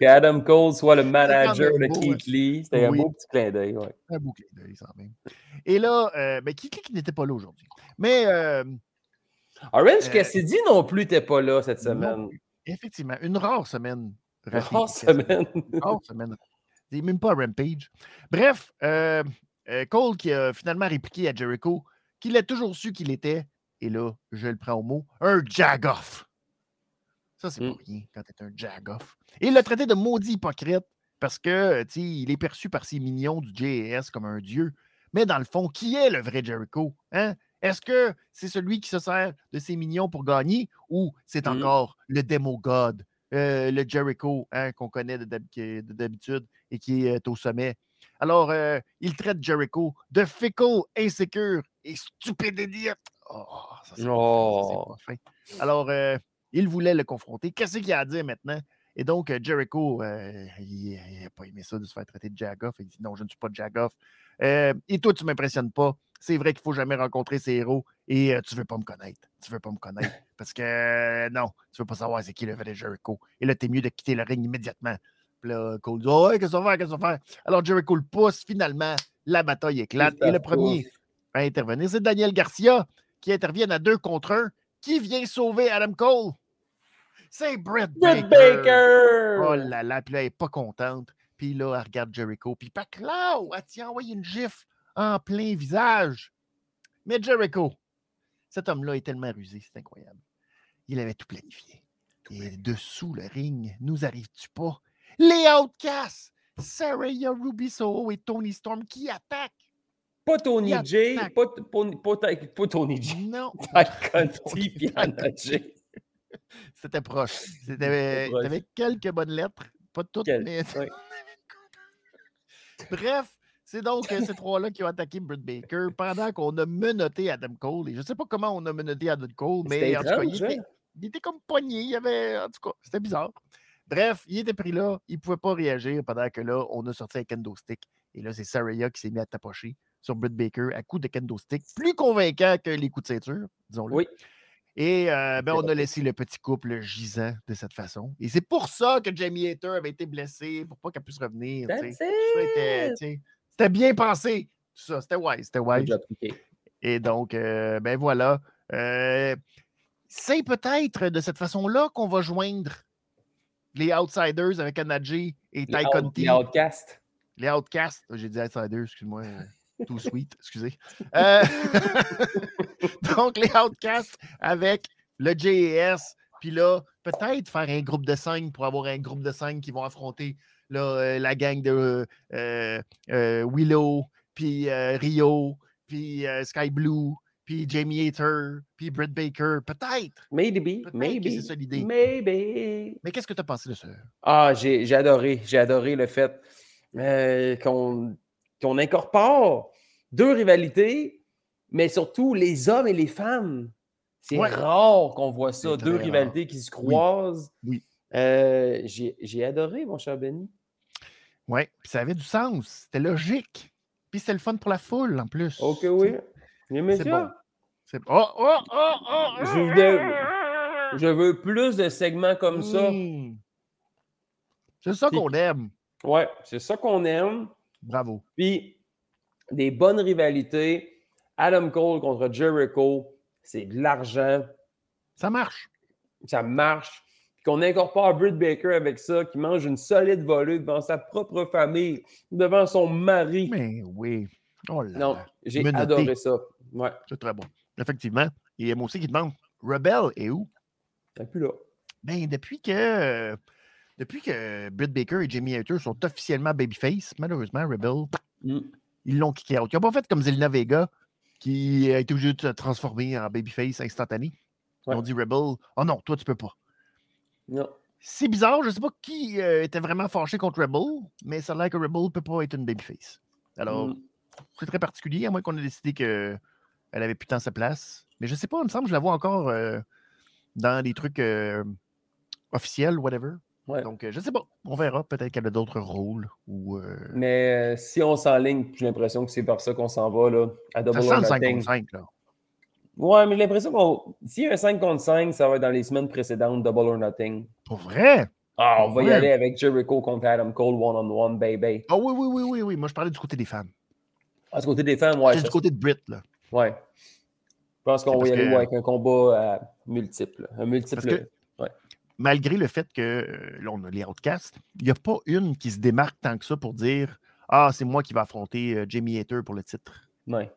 Qu'Adam Cole soit le manager de Keith Lee. C'était un beau petit clin d'œil, ouais. Un beau clin d'œil, ça même. Et là, euh, ben, Keith Lee qui n'était pas là aujourd'hui. Mais. Euh, Orange euh, Cassidy non plus n'était pas là cette semaine. effectivement, une rare semaine. Une rare semaine. Une rare semaine. Même pas Rampage. Bref, euh, Cole qui a finalement répliqué à Jericho qu'il a toujours su qu'il était, et là, je le prends au mot, un jagoff. Ça, c'est pas mmh. rien quand t'es un jagoff. Et il l'a traité de maudit hypocrite parce que, il est perçu par ses mignons du JAS comme un dieu. Mais dans le fond, qui est le vrai Jericho? Hein? Est-ce que c'est celui qui se sert de ses mignons pour gagner ou c'est mmh. encore le Demo God, euh, le Jericho hein, qu'on connaît d'habitude et qui est au sommet? Alors, euh, il traite Jericho de fickle, insécure et stupide idiot. Oh, ça, c'est oh. Alors, euh, il voulait le confronter. Qu'est-ce qu'il a à dire maintenant? Et donc, euh, Jericho, il n'a pas aimé ça de se faire traiter de Jagoff. Il dit non, je ne suis pas Jagoff. et toi, tu ne m'impressionnes pas. C'est vrai qu'il ne faut jamais rencontrer ces héros et tu ne veux pas me connaître. Tu ne veux pas me connaître parce que non, tu ne veux pas savoir c'est qui le vrai Jericho. Et là, tu es mieux de quitter le ring immédiatement. Puis là, Cole dit oh, ouais, qu'est-ce qu'on va faire, qu'est-ce qu'on va faire? Alors Jericho le pousse, finalement, la bataille éclate. Et le premier à intervenir, c'est Daniel Garcia qui intervient à deux contre un. Qui vient sauver Adam Cole? C'est Britt Baker. Baker. Oh là là, puis là, elle n'est pas contente. Puis là, elle regarde Jericho. Puis Paclao, elle tient envoyé une gifle en plein visage. Mais Jericho, cet homme-là est tellement rusé, c'est incroyable. Il avait tout planifié. Et dessous le ring, nous arrives-tu pas? Les Outcasts, Saraya Ruby Soho et Tony Storm qui attaquent. Pas Tony J, pas, pas, Tony J. Non. Conti Piana J. C'était proche. C'était avec quelques bonnes lettres. Pas toutes, mais. Bref, c'est donc euh, ces trois-là qui ont attaqué Britt Baker pendant qu'on a menotté Adam Cole. Et je ne sais pas comment on a menotté Adam Cole, mais en tout cas, il était, il était, comme poigné. Il avait, en tout cas, c'était bizarre. Bref, il était pris là, il ne pouvait pas réagir pendant que là, on a sorti un kendo stick. Et là, c'est Saraya qui s'est mis à tapocher sur Britt Baker à coup de kendo stick, plus convaincant que les coups de ceinture, disons-le. Oui. Et euh, ben, on a laissé le petit couple gisant de cette façon. Et c'est pour ça que Jamie Hater avait été blessé, pour pas qu'elle puisse revenir. C'était bien pensé. Tout ça, c'était wise, c'était wise. Et donc, euh, ben voilà. Euh, c'est peut-être de cette façon-là qu'on va joindre les Outsiders avec Anaji et Ty Conti. Les Outcasts. Les Outcasts. J'ai dit Outsiders, excuse-moi. Too sweet, excusez. Euh, donc, les Outcasts avec le JAS. Puis là, peut-être faire un groupe de cinq pour avoir un groupe de cinq qui vont affronter là, euh, la gang de euh, Willow, puis Rio, puis Sky Blue, puis Jamie Hater, puis Britt Baker. Peut-être. Maybe. maybe. C'est ça l'idée. Maybe. Mais qu'est-ce que tu as pensé de ça? Ah, j'ai adoré. J'ai adoré le fait euh, qu'on qu'on incorpore deux rivalités, mais surtout les hommes et les femmes. C'est rare qu'on voit ça, deux rivalités qui se croisent. Oui. Euh, j'ai adoré, mon cher Benny. Oui, ça avait du sens. C'était logique. Puis c'était le fun pour la foule en plus. Ok, oui. C'est bon. Oh, oh, oh, oh, je, veux, plus de segments comme ça. C'est ça qu'on aime. Ouais, c'est ça qu'on aime. Bravo. Puis des bonnes rivalités. Adam Cole contre Jericho, c'est de l'argent. Ça marche. Ça marche. Qu'on incorpore Britt Baker avec ça, qui mange une solide volée devant sa propre famille, devant son mari. Mais oui. Oh là non, j'ai adoré ça. Ouais. C'est très bon. Effectivement. Et moi aussi qui demande Rebel est où? Elle plus là. Ben, depuis que. Depuis que Britt Baker et Jamie Hater sont officiellement babyface, malheureusement, Rebel, mm. ils l'ont kické out. Ils n'ont pas fait comme Zelina Vega, qui a été obligé de se transformer en babyface instantané. Ils ont dit Rebel, oh non, toi, tu peux pas. Non. C'est bizarre, je ne sais pas qui euh, était vraiment fâché contre Rebel, mais ça a l'air que Rebel ne peut pas être une babyface. Alors, mm. c'est très particulier, à moins qu'on ait décidé qu'elle avait plus tant sa place. Mais je ne sais pas, il me semble que je la vois encore euh, dans des trucs euh, officiels, whatever. Donc, je ne sais pas. On verra. Peut-être qu'elle a d'autres rôles. Ou, Mais si on s'enligne, j'ai l'impression que c'est par ça qu'on s'en va là, à Double ça 5 contre 5, là. Ouais, mais j'ai l'impression qu'on. S'il y a un 5 contre 5, ça va être dans les semaines précédentes, Double or Nothing. Pour vrai? Ah, on va y aller avec Jericho contre Adam Cole one-on-one, baby. Ah oui, oui, oui, oui, oui. Moi, je parlais du côté des femmes. Ah, du côté des femmes, ouais. C'est du côté de Britt, là. Ouais. Je pense qu'on va y aller avec un combat multiple. Un multiple. Malgré le fait que euh, là, on a les outcasts, il n'y a pas une qui se démarque tant que ça pour dire Ah, c'est moi qui vais affronter euh, Jamie Hater pour le titre. Ouais.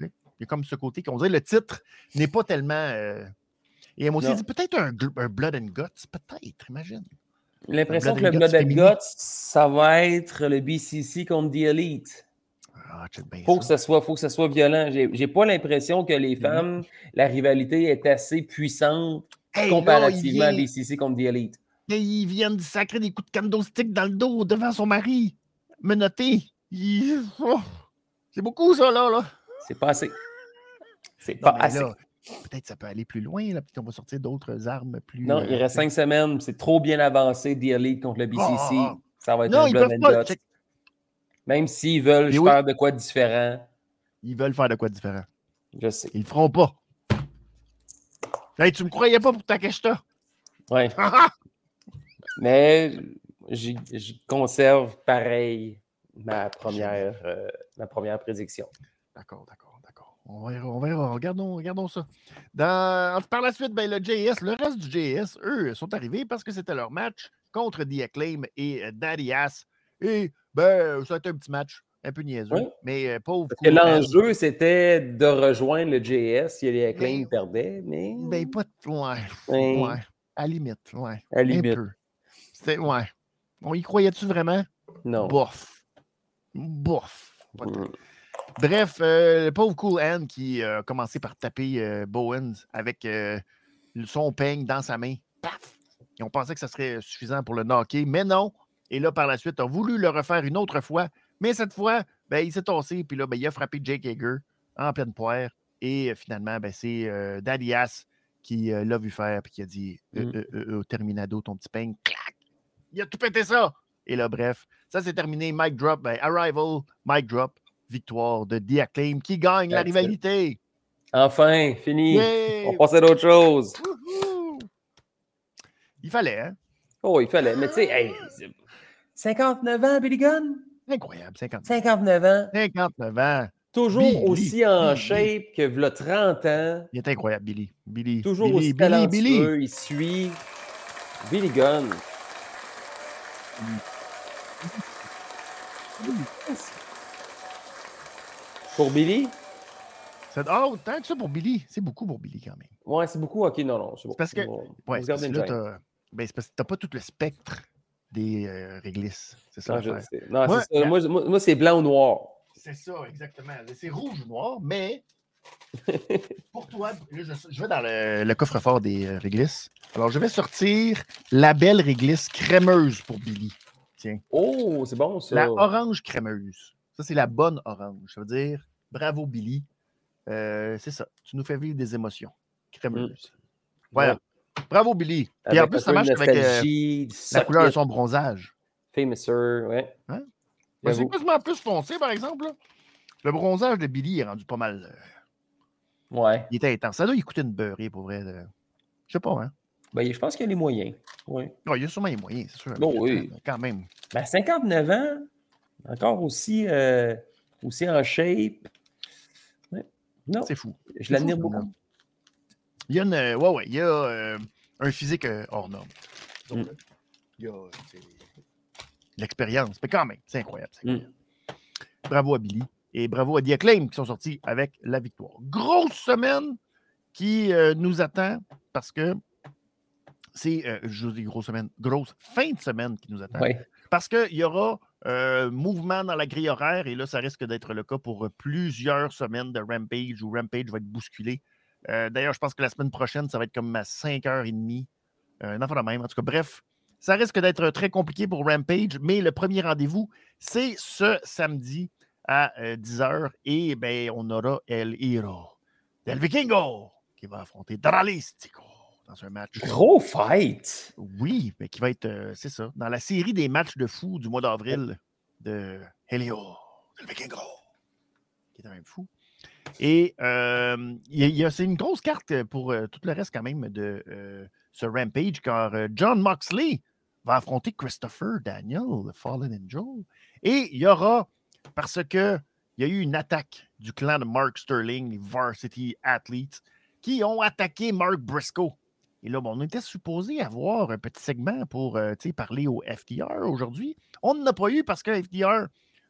Il y a comme ce côté qu'on dirait le titre n'est pas tellement. Euh, et elle m'a aussi dit peut-être un, Blood and Guts, peut-être, imagine. L'impression que le Blood and Guts, ça va être le BCC contre The Elite. Ah, faut que ça soit, faut que ça soit violent. J'ai pas l'impression que les mm-hmm. femmes, la rivalité est assez puissante comparativement à BCC contre The Elite. Et ils viennent sacrer des coups de candlestick dans le dos devant son mari, menotté. Oh, c'est beaucoup ça là, là. C'est pas assez. C'est pas assez. Peut-être que ça peut aller plus loin, là, peut-être qu'on va sortir d'autres armes plus. Non, il euh, reste cinq semaines, c'est trop bien avancé, The Elite contre le BCC. Ah, ah, ah. Ça va être un blood and guts. Même s'ils veulent faire de quoi différent. Ils veulent faire de quoi différent. Je sais. Ils le feront pas. Hey, tu me croyais pas pour ta question? Oui. Mais je conserve pareil ma première, euh, ma première prédiction. D'accord, d'accord. On verra, on verra. Regardons, regardons ça. Dans, par la suite, ben, le JS, le reste du JS, eux, sont arrivés parce que c'était leur match contre The Acclaim et euh, Ass. Et ben, ça a été un petit match un peu niaiseux, mais euh, pauvre. Parce que l'enjeu, c'était de rejoindre le JS si les Acclaim perdaient, mais. Ben, pas de. Ouais. Ouais. À limite, ouais. À limite. Un peu. C'était, ouais. On y croyait-tu vraiment? Non. Bof. Bof. Bref, euh, le pauvre Cool Hand qui a commencé par taper euh, Bowens avec euh, son peigne dans sa main. Paf! Et on pensait que ça serait suffisant pour le knocker, mais non. Et là, par la suite, a voulu le refaire une autre fois, mais cette fois, ben, il s'est tassé, puis là, ben, il a frappé Jake Hager en pleine poire. Et finalement, ben, c'est Daddy Ass qui l'a vu faire, puis qui a dit mmh. Terminado, ton petit peigne. Clac! Il a tout pété ça! Et là, bref, ça c'est terminé. Mic drop, ben, Arrival, mic drop victoire de The Acclaim qui gagne la rivalité. Enfin, fini. On passe à d'autres choses. Il fallait, hein? Oh, il fallait. Mais tu sais, 59 ans, Billy Gunn? Incroyable, 59. 59 ans. 59 ans. Toujours aussi en shape que le 30 ans. Il est incroyable, Billy. Billy. Toujours aussi talentueux. Il suit. Billy Gunn. Pour Billy? Oh, tant que ça pour Billy. C'est beaucoup pour Billy quand même. Ouais, c'est beaucoup. Ok, non, non. C'est parce que. Ouais, c'est parce que là, ben, c'est parce que t'as pas tout le spectre des euh, réglisses. C'est ça. Non, non moi, ça. moi, moi c'est blanc ou noir. C'est ça, exactement. C'est rouge ou noir, mais pour toi, je, je, vais dans le, coffre-fort des euh, réglisses. Alors, je vais sortir la belle réglisse crémeuse pour Billy. Tiens. Oh, c'est bon ça. La orange crémeuse. Ça, c'est la bonne orange. Ça veut dire bravo, Billy. Euh, c'est ça. Tu nous fais vivre des émotions. Crémeuse. Mm. Voilà. Bravo, Billy. Et en plus, ça marche avec euh, la couleur de son bronzage. Famous, ouais. Hein? c'est quasiment plus foncé, par exemple. Le bronzage de Billy est rendu pas mal. Euh, ouais. Il était intense. Ça doit y coûter une beurrée, pour vrai. Je sais pas, hein. Ben, je pense qu'il y a les moyens. Ouais. il y a sûrement les moyens, c'est sûr. Bon, oui. Quand même. Ben, 59 ans, encore aussi, euh, aussi en shape. Non. C'est fou. Je l'admire beaucoup. Il y a, une, ouais, ouais, il y a euh, un physique hors norme. Mm. Il y a l'expérience. Mais quand même, c'est incroyable. Mm. Bravo à Billy et bravo à The Acclaim qui sont sortis avec la victoire. Grosse semaine qui euh, nous attend parce que c'est, euh, je vous dis grosse semaine, grosse fin de semaine qui nous attend. Parce qu'il y aura euh, mouvement dans la grille horaire et là, ça risque d'être le cas pour plusieurs semaines de Rampage où Rampage va être bousculé. D'ailleurs, je pense que la semaine prochaine, ça va être comme à 5h30. Euh, non, même. En tout cas, bref, ça risque d'être très compliqué pour Rampage, mais le premier rendez-vous, c'est ce samedi à 10h. Euh, et ben, on aura El Hero del Vikingo qui va affronter Dralistico dans un match. Gros fight! Oui, mais qui va être, euh, c'est ça, dans la série des matchs de fou du mois d'avril de Helio del Vikingo, qui est un même fou. Et euh, c'est une grosse carte pour tout le reste quand même de ce Rampage, car John Moxley va affronter Christopher Daniel, le Fallen Angel. Et il y aura, parce que il y a eu une attaque du clan de Mark Sterling, les Varsity Athletes, qui ont attaqué Mark Briscoe. Et là, on était supposé avoir un petit segment pour euh, parler au FTR aujourd'hui. On n'en a pas eu parce que FTR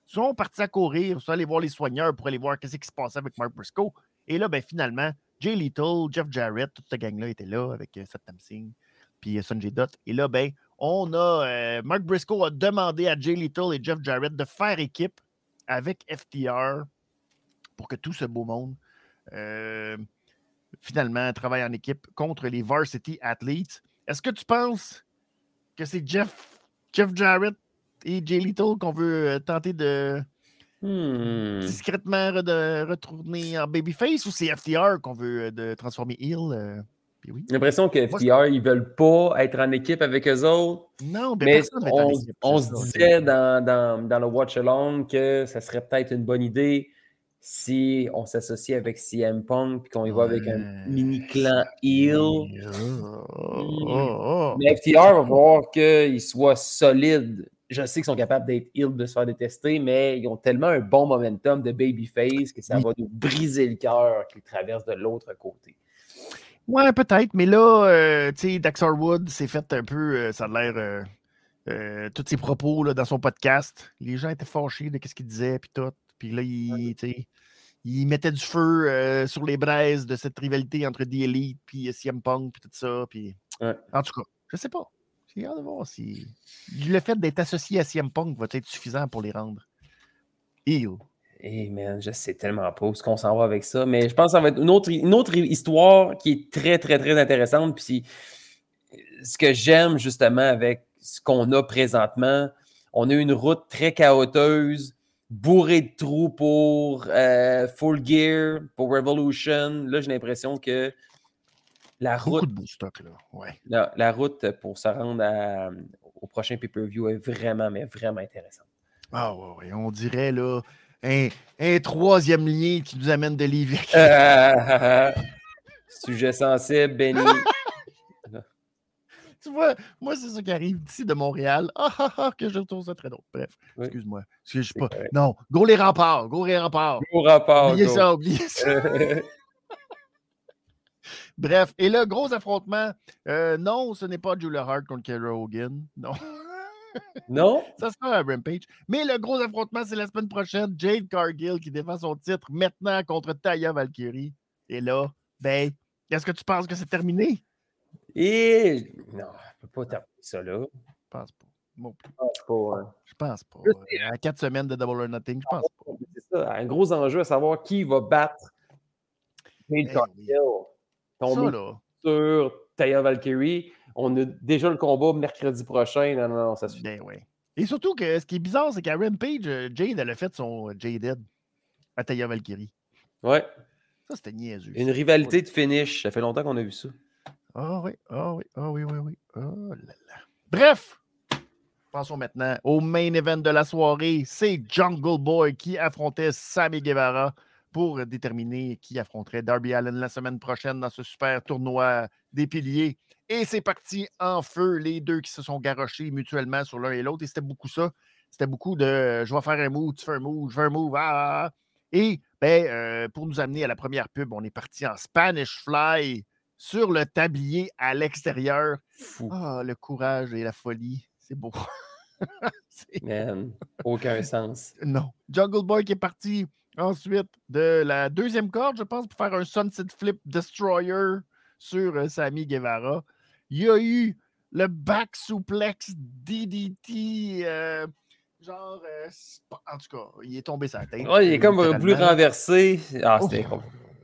sont partis à courir, sont allés voir les soigneurs pour aller voir ce qui se passait avec Mark Briscoe. Et là, ben, finalement, Jay Little, Jeff Jarrett, toute cette gang-là était là avec euh, Seth Singh, puis euh, Sanjay Dutt. Et là, ben, on a. Euh, Mark Briscoe a demandé à Jay Little et Jeff Jarrett de faire équipe avec FTR pour que tout ce beau monde euh, finalement travaille en équipe contre les Varsity Athletes. Est-ce que tu penses que c'est Jeff, Jeff Jarrett et Jay Little qu'on veut euh, tenter de hmm. discrètement de retourner en babyface ou c'est FTR qu'on veut de transformer heel? J'ai l'impression que FTR, ils ne veulent pas être en équipe avec eux autres. Non, mais on, on se disait dans, dans, dans, le Watch Along que ça serait peut-être une bonne idée si on s'associe avec CM Punk et qu'on y va avec un mini clan heel. Oh, oh, oh. Mais FTR va voir qu'ils soient solides. Je sais qu'ils sont capables d'être heel, de se faire détester, mais ils ont tellement un bon momentum de babyface que ça va nous briser le cœur qu'ils traversent de l'autre côté. Ouais, peut-être, mais là, euh, tu sais, Daxar Wood s'est fait un peu, euh, ça a l'air, euh, tous ses propos là, dans son podcast. Les gens étaient fâchés de ce qu'il disait, puis tout. Puis là, il, il mettait du feu sur les braises de cette rivalité entre The Elite, puis CM Punk, puis tout ça. Puis... En tout cas, je sais pas. Le fait d'être associé à CM Punk va être suffisant pour les rendre heel. Eh man, je sais tellement pas où ce qu'on s'en va avec ça, mais je pense que ça va être une autre, une autre histoire qui est très, très, très intéressante. Puis ce que j'aime justement avec ce qu'on a présentement, on a une route très chaoteuse, bourrée de trous pour euh, Full Gear, pour Revolution. Là, j'ai l'impression que la route. là. La, route pour se rendre au prochain pay-per-view est vraiment, mais vraiment intéressante. Ah ouais, ouais. On dirait là un, troisième lien qui nous amène de Livy. sujet sensible, Benny. tu vois, moi, c'est ça qui arrive d'ici de Montréal. Ah, ah, ah, que je trouve ça très drôle. Bref, excuse-moi. Excuse pas. Non, go les remparts, go les remparts. Go remparts. Oubliez ça, oubliez ça. Bref, et là, gros affrontement. Euh, non, ce n'est pas Julia Hart contre Kara Hogan. Non. Non? Ça sera un Rampage. Mais le gros affrontement, c'est la semaine prochaine. Jade Cargill qui défend son titre maintenant contre Taya Valkyrie. Et là, ben, est-ce que tu penses que c'est terminé? Et non, je peux pas terminer ça là. Je pense pas. Moi Je pense pas. Hein. Je pense pas. À quatre semaines de Double or Nothing, je pense pas. C'est ça. Un gros enjeu à savoir qui va battre Jade eh Cargill. Ça, sur Taya Valkyrie on a déjà le combat mercredi prochain. Non, non, non ça suffit. Ben oui. Et surtout que ce qui est bizarre, c'est qu'à Rampage, euh, Jade, elle a fait son Jaded à Taya Valkyrie. Ouais. Ça, c'était niaiseux. Une rivalité de finish. Ça fait longtemps qu'on a vu ça. Ah oui, ah oui, ah oui, oui, oui. Oh là là. Bref, passons maintenant au main event de la soirée. C'est Jungle Boy qui affrontait Sammy Guevara pour déterminer qui affronterait Darby Allen la semaine prochaine dans ce super tournoi des piliers. Et c'est parti en feu, les deux qui se sont garochés mutuellement sur l'un et l'autre. Et c'était beaucoup ça. C'était beaucoup de je vais faire un move, tu fais un move, je fais un move. Ah, ah, ah. Et ben, euh, pour nous amener à la première pub, on est parti en Spanish Fly sur le tablier à l'extérieur. Ah, le courage et la folie. C'est beau. Man, aucun sens. Non. Jungle Boy qui est parti ensuite de la deuxième corde, je pense, pour faire un Sunset Flip Destroyer sur euh, Sammy Guevara. Il y a eu le back suplex DDT. Euh, genre, euh, en tout cas, il est tombé sa tête. Ouais, il est comme voulu renverser. Ah, c'était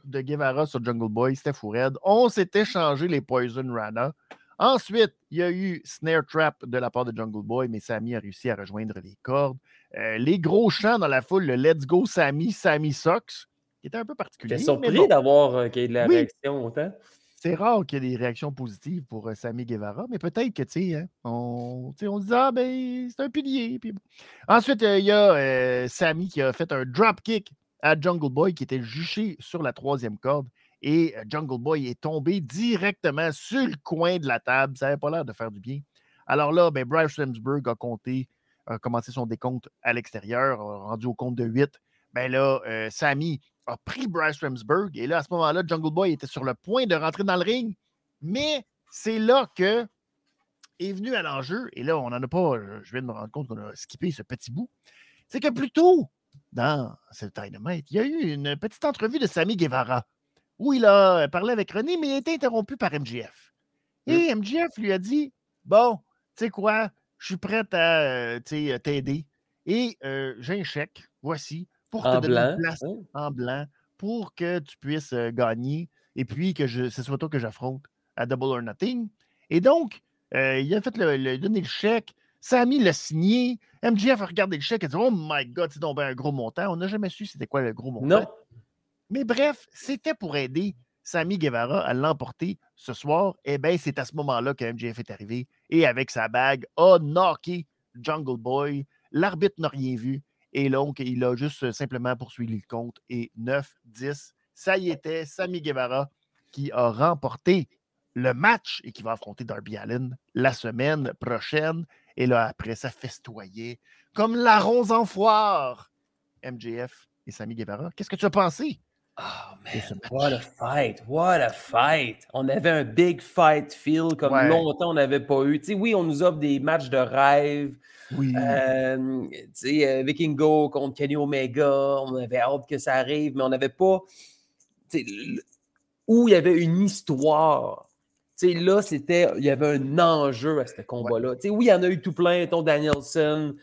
De Guevara sur Jungle Boy, c'était fou raide. On s'était changé les Poison Rana. Ensuite, il y a eu Snare Trap de la part de Jungle Boy, mais Sammy a réussi à rejoindre les cordes. Euh, les gros chants dans la foule, le Let's Go Sammy, Sammy Sucks, qui était un peu particulier. J'étais surpris d'avoir euh, qu'il y ait de la réaction autant. C'est rare qu'il y ait des réactions positives pour euh, Sammy Guevara, mais peut-être que, tu sais, hein, on, on se dit, ah, ben, c'est un pilier. Ensuite, il y a Sammy qui a fait un dropkick à Jungle Boy qui était juché sur la troisième corde et Jungle Boy est tombé directement sur le coin de la table. Ça n'avait pas l'air de faire du bien. Alors là, ben, Bryce Remsburg a compté, a commencé son décompte à l'extérieur, rendu au compte de 8. Ben là, euh, Sammy a pris Bryce Remsburg et là, à ce moment-là, Jungle Boy était sur le point de rentrer dans le ring. Mais c'est là que est venu à l'enjeu, et là, on n'en a pas, je viens de me rendre compte qu'on a skippé ce petit bout, c'est que plus tôt dans ce Dynamite, il y a eu une petite entrevue de Sammy Guevara où il a parlé avec René, mais il a été interrompu par MGF. Et MGF lui a dit Bon, tu sais quoi, je suis prêt à euh, t'aider. Et euh, j'ai un chèque, voici, pour te donner une place en blanc pour que tu puisses euh, gagner et puis que je, ce soit toi que j'affronte à Double or Nothing. Et donc, il a fait le, donner le chèque. Sammy l'a signé. MGF a regardé le chèque et a dit Oh my God, c'est tombé un gros montant. On n'a jamais su c'était quoi le gros montant. Non. Mais bref, c'était pour aider Sammy Guevara à l'emporter ce soir. Eh bien, c'est à ce moment-là que MJF est arrivé et avec sa bague a knocké Jungle Boy. L'arbitre n'a rien vu. Et donc, il a juste simplement poursuivi le compte. Et 9-10, ça y était, Sammy Guevara qui a remporté le match et qui va affronter Darby Allen la semaine prochaine. Et là, après, ça festoyait comme larrons en foire. MJF et Sammy Guevara. Qu'est-ce que tu as pensé? Oh man, what a fight, what a fight. On avait un big fight feel comme longtemps on n'avait pas eu. oui, on nous offre des matchs de rêve. Oui. Euh, euh, Vikingo contre Kenny Omega, on avait hâte que ça arrive, mais on n'avait pas. Où il y avait une histoire. là, c'était, il y avait un enjeu à ce combat-là. Oui, il y en a eu tout plein, ton Danielson,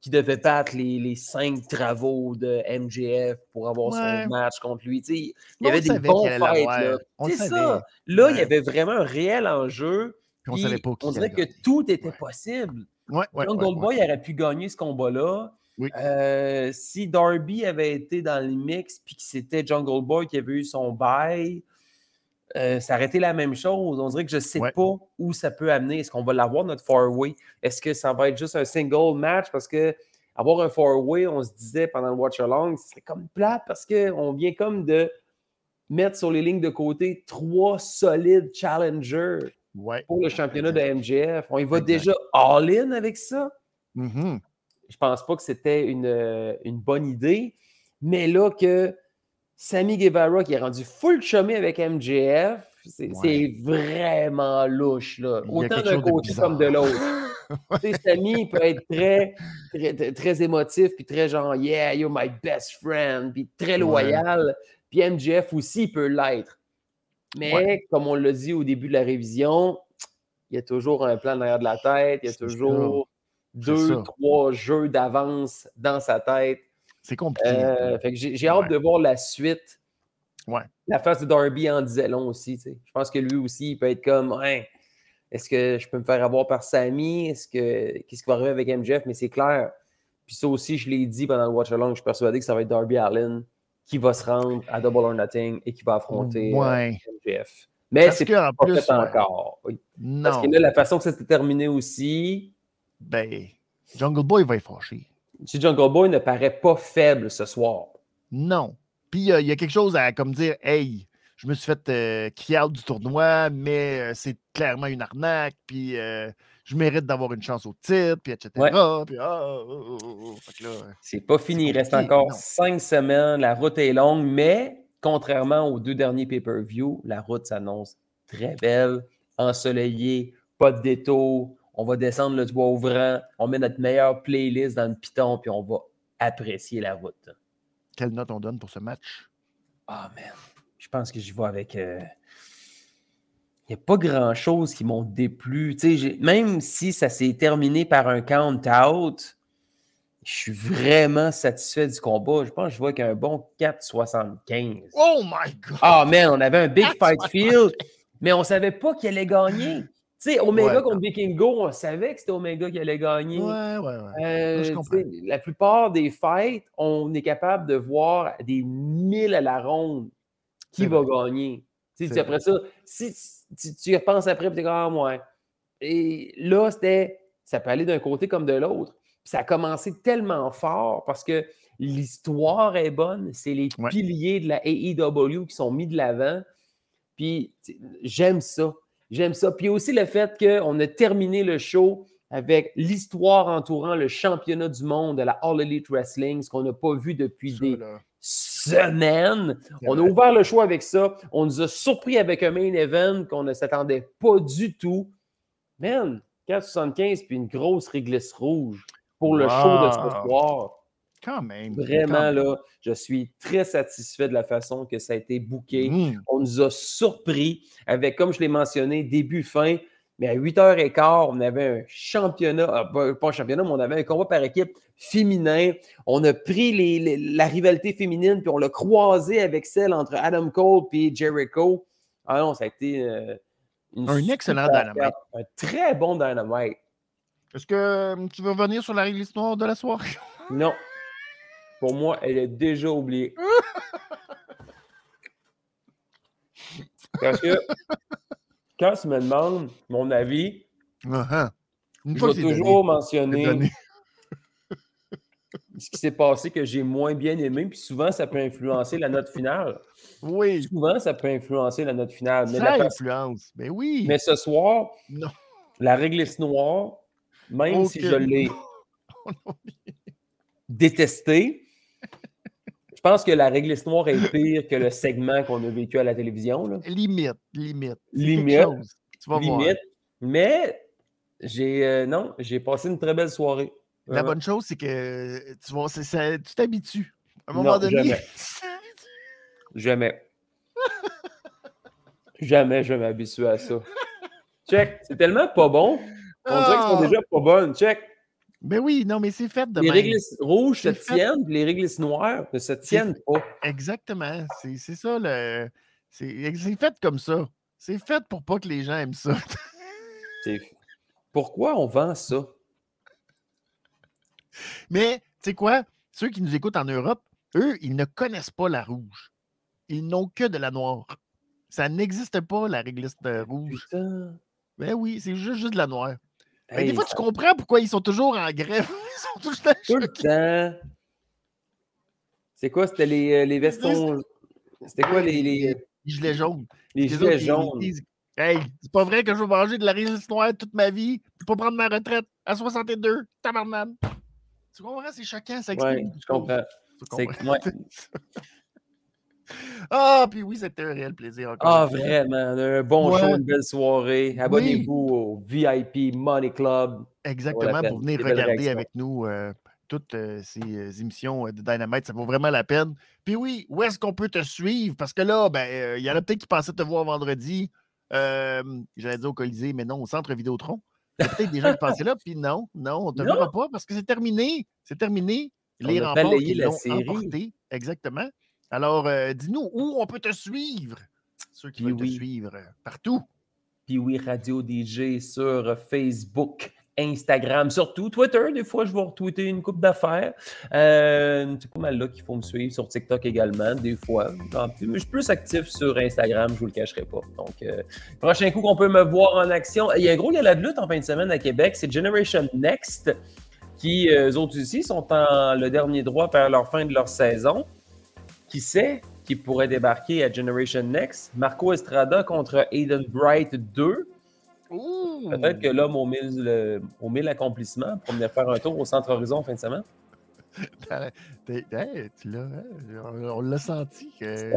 qui devait battre les, cinq travaux de MJF pour avoir son match contre lui. il y avait des bons fights. C'est ça. Là, il y avait vraiment un réel enjeu. on, savait pas on dirait que tout était possible. Ouais, Boy aurait pu gagner ce combat-là. Euh, si Darby avait été dans le mix puis que c'était Jungle Boy qui avait eu son bail, euh, ça aurait été la même chose. On dirait que je ne sais pas où ça peut amener. Est-ce qu'on va l'avoir, notre four-way? Est-ce que ça va être juste un single match? Parce que avoir un four-way, on se disait pendant le Watch Along, c'est comme plat parce qu'on vient comme de mettre sur les lignes de côté trois solides challengers pour le championnat de MGF. On y va déjà all-in avec ça. Mm-hmm. Je pense pas que c'était une, euh, une bonne idée. Mais là que Sammy Guevara qui est rendu full chumé avec MJF, c'est vraiment louche. Là. Autant d'un côté comme de l'autre. Sammy peut être très, très, très, émotif, puis très genre, yeah, you're my best friend, puis très loyal. Puis MJF aussi peut l'être. Mais comme on l'a dit au début de la révision, il y a toujours un plan derrière de la tête, il y a toujours deux, trois jeux d'avance dans sa tête. C'est compliqué. Euh, j'ai hâte de voir la suite. Ouais. La face de Darby en disait long aussi. Je pense que lui aussi, il peut être comme Est-ce que je peux me faire avoir par Samy? Est-ce que qu'est-ce qui va arriver avec MJF? Mais c'est clair. Puis ça aussi, je l'ai dit pendant le Watch Along, je suis persuadé que ça va être Darby Allen qui va se rendre à Double or Nothing et qui va affronter euh, MJF. Mais c'est pas plus, fait encore. Non. Parce que là, la façon que ça s'est terminé aussi. Ben, Jungle Boy va y fâcher. Si Jungle Boy ne paraît pas faible ce soir. Non. Puis il y, a quelque chose à comme dire Hey, je me suis fait euh, du tournoi, mais euh, c'est clairement une arnaque, puis euh, je mérite d'avoir une chance au titre, puis etc. Ah, oh, oh, oh, c'est pas fini, il reste encore cinq semaines, la route est longue, mais contrairement aux deux derniers pay-per-view, la route s'annonce très belle, ensoleillée, pas de détour, on va descendre le toit ouvrant, on met notre meilleure playlist dans le piton, puis on va apprécier la route. Quelle note on donne pour ce match? Ah, man. Je pense que j'y vais avec. Euh, il n'y a pas grand-chose qui m'ont déplu. Même si ça s'est terminé par un count-out, je suis vraiment satisfait du combat. Je pense que je vois qu'un bon 4,75. Oh my God! Ah, man, on avait un big fight field, mais on ne savait pas qui allait gagner. Tu sais, Omega contre Vikingo, on savait que c'était Omega qui allait gagner. Ouais, ouais, ouais. Euh, la plupart des fights, on est capable de voir des mille à la ronde qui va gagner. Tu après ça, si tu, tu, repenses après, tu es comme, ah, moi. Et là, c'était, ça peut aller d'un côté comme de l'autre. Ça a commencé tellement fort parce que l'histoire est bonne. C'est les piliers de la AEW qui sont mis de l'avant. Puis j'aime ça. J'aime ça. Puis aussi le fait qu'on a terminé le show avec l'histoire entourant le championnat du monde de la All Elite Wrestling, ce qu'on n'a pas vu depuis des semaines. On a ouvert le show avec ça. On nous a surpris avec un main event qu'on ne s'attendait pas du tout. Man, 4,75 puis une grosse réglisse rouge pour le show de ce soir. Quand même. Vraiment, là, je suis très satisfait de la façon que ça a été booké. Mm. On nous a surpris avec, comme je l'ai mentionné, début-fin. Mais à 8h15, on avait un championnat, euh, pas un championnat, mais on avait un combat par équipe féminin. On a pris la rivalité féminine, puis on l'a croisé avec celle entre Adam Cole et Jericho. Ah non, ça a été euh, un excellent dynamite. Un très bon dynamite. Est-ce que euh, tu veux revenir sur la règle histoire de la soirée? Non. Pour moi, elle est déjà oubliée. Parce que quand tu me demandes mon avis, je vais toujours mentionner ce qui s'est passé que j'ai moins bien aimé, puis souvent, ça peut influencer la note finale. Oui. Souvent, ça peut influencer la note finale. Mais ça influence, mais oui. Mais ce soir, non. la réglisse noire, même si je l'ai détesté, je pense que la réglisse noire est pire que le segment qu'on a vécu à la télévision. Limite, limite. Limite. Tu vas limite. Mais j'ai euh, non, j'ai passé une très belle soirée. La bonne chose, c'est que tu vois, tu t'habitues. À un moment donné. Jamais. jamais. jamais je m'habitue à ça. Check. C'est tellement pas bon. On dirait qu'ils sont ah! déjà pas bonnes. Check. Ben oui, non, mais c'est fait de Les réglisses rouges se tiennent, les réglisses noires ne se tiennent pas. Exactement. C'est ça le. C'est fait comme ça. C'est fait pour pas que les gens aiment ça. Pourquoi on vend ça? Mais, tu sais quoi? Ceux qui nous écoutent en Europe, eux, ils ne connaissent pas la rouge. Ils n'ont que de la noire. Ça n'existe pas, la réglisse rouge. Ben oui, c'est juste, juste de la noire. Des fois, tu comprends pourquoi ils sont toujours en grève. Ils sont toujours Tout le temps. C'est quoi? C'était les, euh, les vestons. C'était quoi les, les... gilets jaunes? Les, gilets jaunes? hey, c'est pas vrai que je vais manger de la résistance noire toute ma vie pour pas prendre ma retraite à 62. Tabarnan. Tu comprends? C'est choquant. Ça explique. Ouais, je comprends. C'est Ah, puis oui, c'était un réel plaisir. Encore ah, vraiment. Un bon show, une belle soirée. Abonnez-vous au VIP Money Club. Exactement, pour venir regarder avec nous euh, toutes euh, ces euh, émissions de Dynamite. Ça vaut vraiment la peine. Puis oui, où est-ce qu'on peut te suivre? Parce que là, ben, il y en a peut-être qui pensaient te voir vendredi. J'allais dire au Colisée, mais non, au centre Vidéotron. Il y a peut-être des gens qui pensaient là, puis non, non, on ne te verra pas parce que c'est terminé. C'est terminé. Les remparts qui l'ont emporté. Exactement. Alors, euh, dis-nous où on peut te suivre. Ceux qui veulent te suivre euh, partout. Puis oui, Radio DJ sur Facebook. Instagram, surtout Twitter. Des fois, je vais retweeter une coupe d'affaires. Euh, c'est pas mal là qu'il faut me suivre sur TikTok également, des fois. je suis plus actif sur Instagram, je vous le cacherai pas. Donc, euh, prochain coup qu'on peut me voir en action. Il y a un gros gala de lutte en fin de semaine à Québec, c'est Generation Next, qui, euh, eux autres ici, sont en le dernier droit vers leur fin de leur saison. Qui sait qui pourrait débarquer à Generation Next? Marco Estrada contre Aiden Bright 2. Peut-être que l'homme au mille, accomplissements pour venir faire un tour au Centre Horizon en fin de semaine. tu l'as, hein? on l'a senti. Que...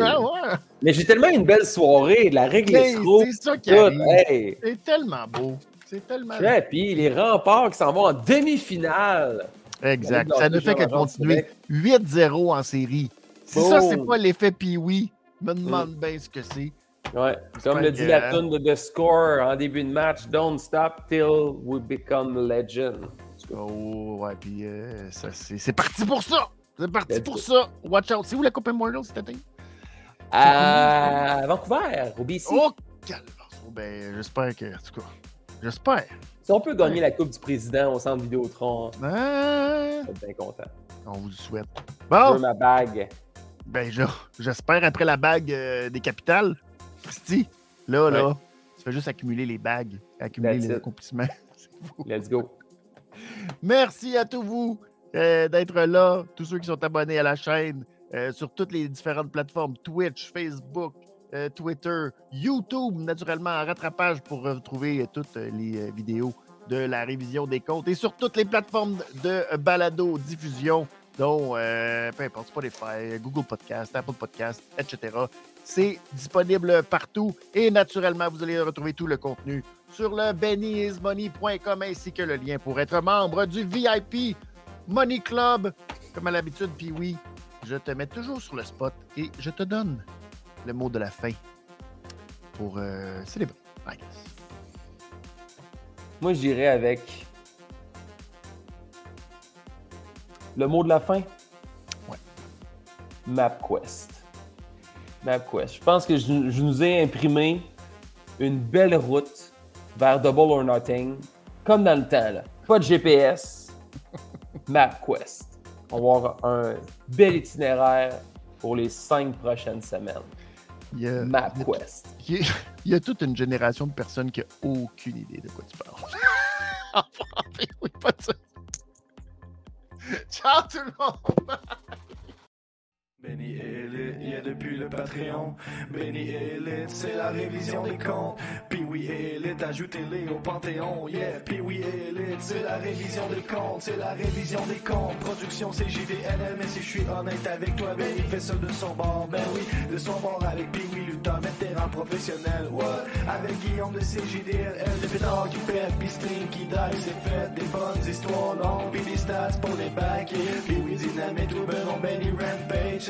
Ah, Mais j'ai tellement une belle soirée, la règle est trop. C'est ça qui arrive. C'est tellement beau. C'est tellement ouais, Puis les remparts qui s'en vont en demi-finale. Exact. Ça ne fait que continuer 8-0 en série. Si ça, c'est pas l'effet Pee-Wee, me demande bien ce que c'est. Ouais, comme le dit la tune de The Score en début de match, Don't stop till we become legend. Oh, ouais, puis euh, c'est parti pour ça! C'est parti pour ça! Watch out! C'est où la Coupe Memorial cet été? À Vancouver, au BC. Oh, calme! Ben, j'espère que, en tout cas, j'espère. Si on peut gagner la Coupe du Président au centre Vidéotron, hein? je suis bien content. On vous le souhaite. Bon! Je veux ma bague. Ben, j'espère après la bague euh, des capitales. Christy, là, là, tu fais juste accumuler les bagues, accumuler les accomplissements. Let's go. Merci à tous vous euh, d'être là, tous ceux qui sont abonnés à la chaîne euh, sur toutes les différentes plateformes Twitch, Facebook, Twitter, YouTube, naturellement, en rattrapage pour retrouver toutes les vidéos de la révision des comptes et sur toutes les plateformes de balado diffusion dont peu importe Spotify, Google Podcast, Apple Podcast, etc. C'est disponible partout et naturellement, vous allez retrouver tout le contenu sur le bennyismoney.com ainsi que le lien pour être membre du VIP Money Club. Comme à l'habitude, puis oui, je te mets toujours sur le spot et je te donne le mot de la fin pour euh, célébrer. Moi, je dirais avec le mot de la fin? Ouais. MapQuest. MapQuest. Je pense que je, nous ai imprimé une belle route vers Double or Nothing, comme dans le temps. Là. Pas de GPS, MapQuest. On va avoir un bel itinéraire pour les cinq prochaines semaines. MapQuest. Il y, a, toute une génération de personnes qui n'ont aucune idée de quoi tu parles. oui, pas ça. Ciao tout le monde! Benny Elite, yeah depuis le Patreon. Benny Elite, c'est la révision des comptes. Puis oui Elite, ajoutez-les au Panthéon, yeah. Puis oui Elite, c'est la révision des comptes, c'est la révision des comptes. Production JVNL, mais si je suis honnête avec toi, Benny fait ça de son bord. Ben oui, de son bord avec Puis oui, Luthor, vétéran professionnel, what? Avec Guillaume de CJDLL, de pétard qui fait, puis stream qui dive, c'est fait. Des bonnes histoires longues, puis des stats pour les bacs. Puis oui, dynamite, ou ben Benny Rampage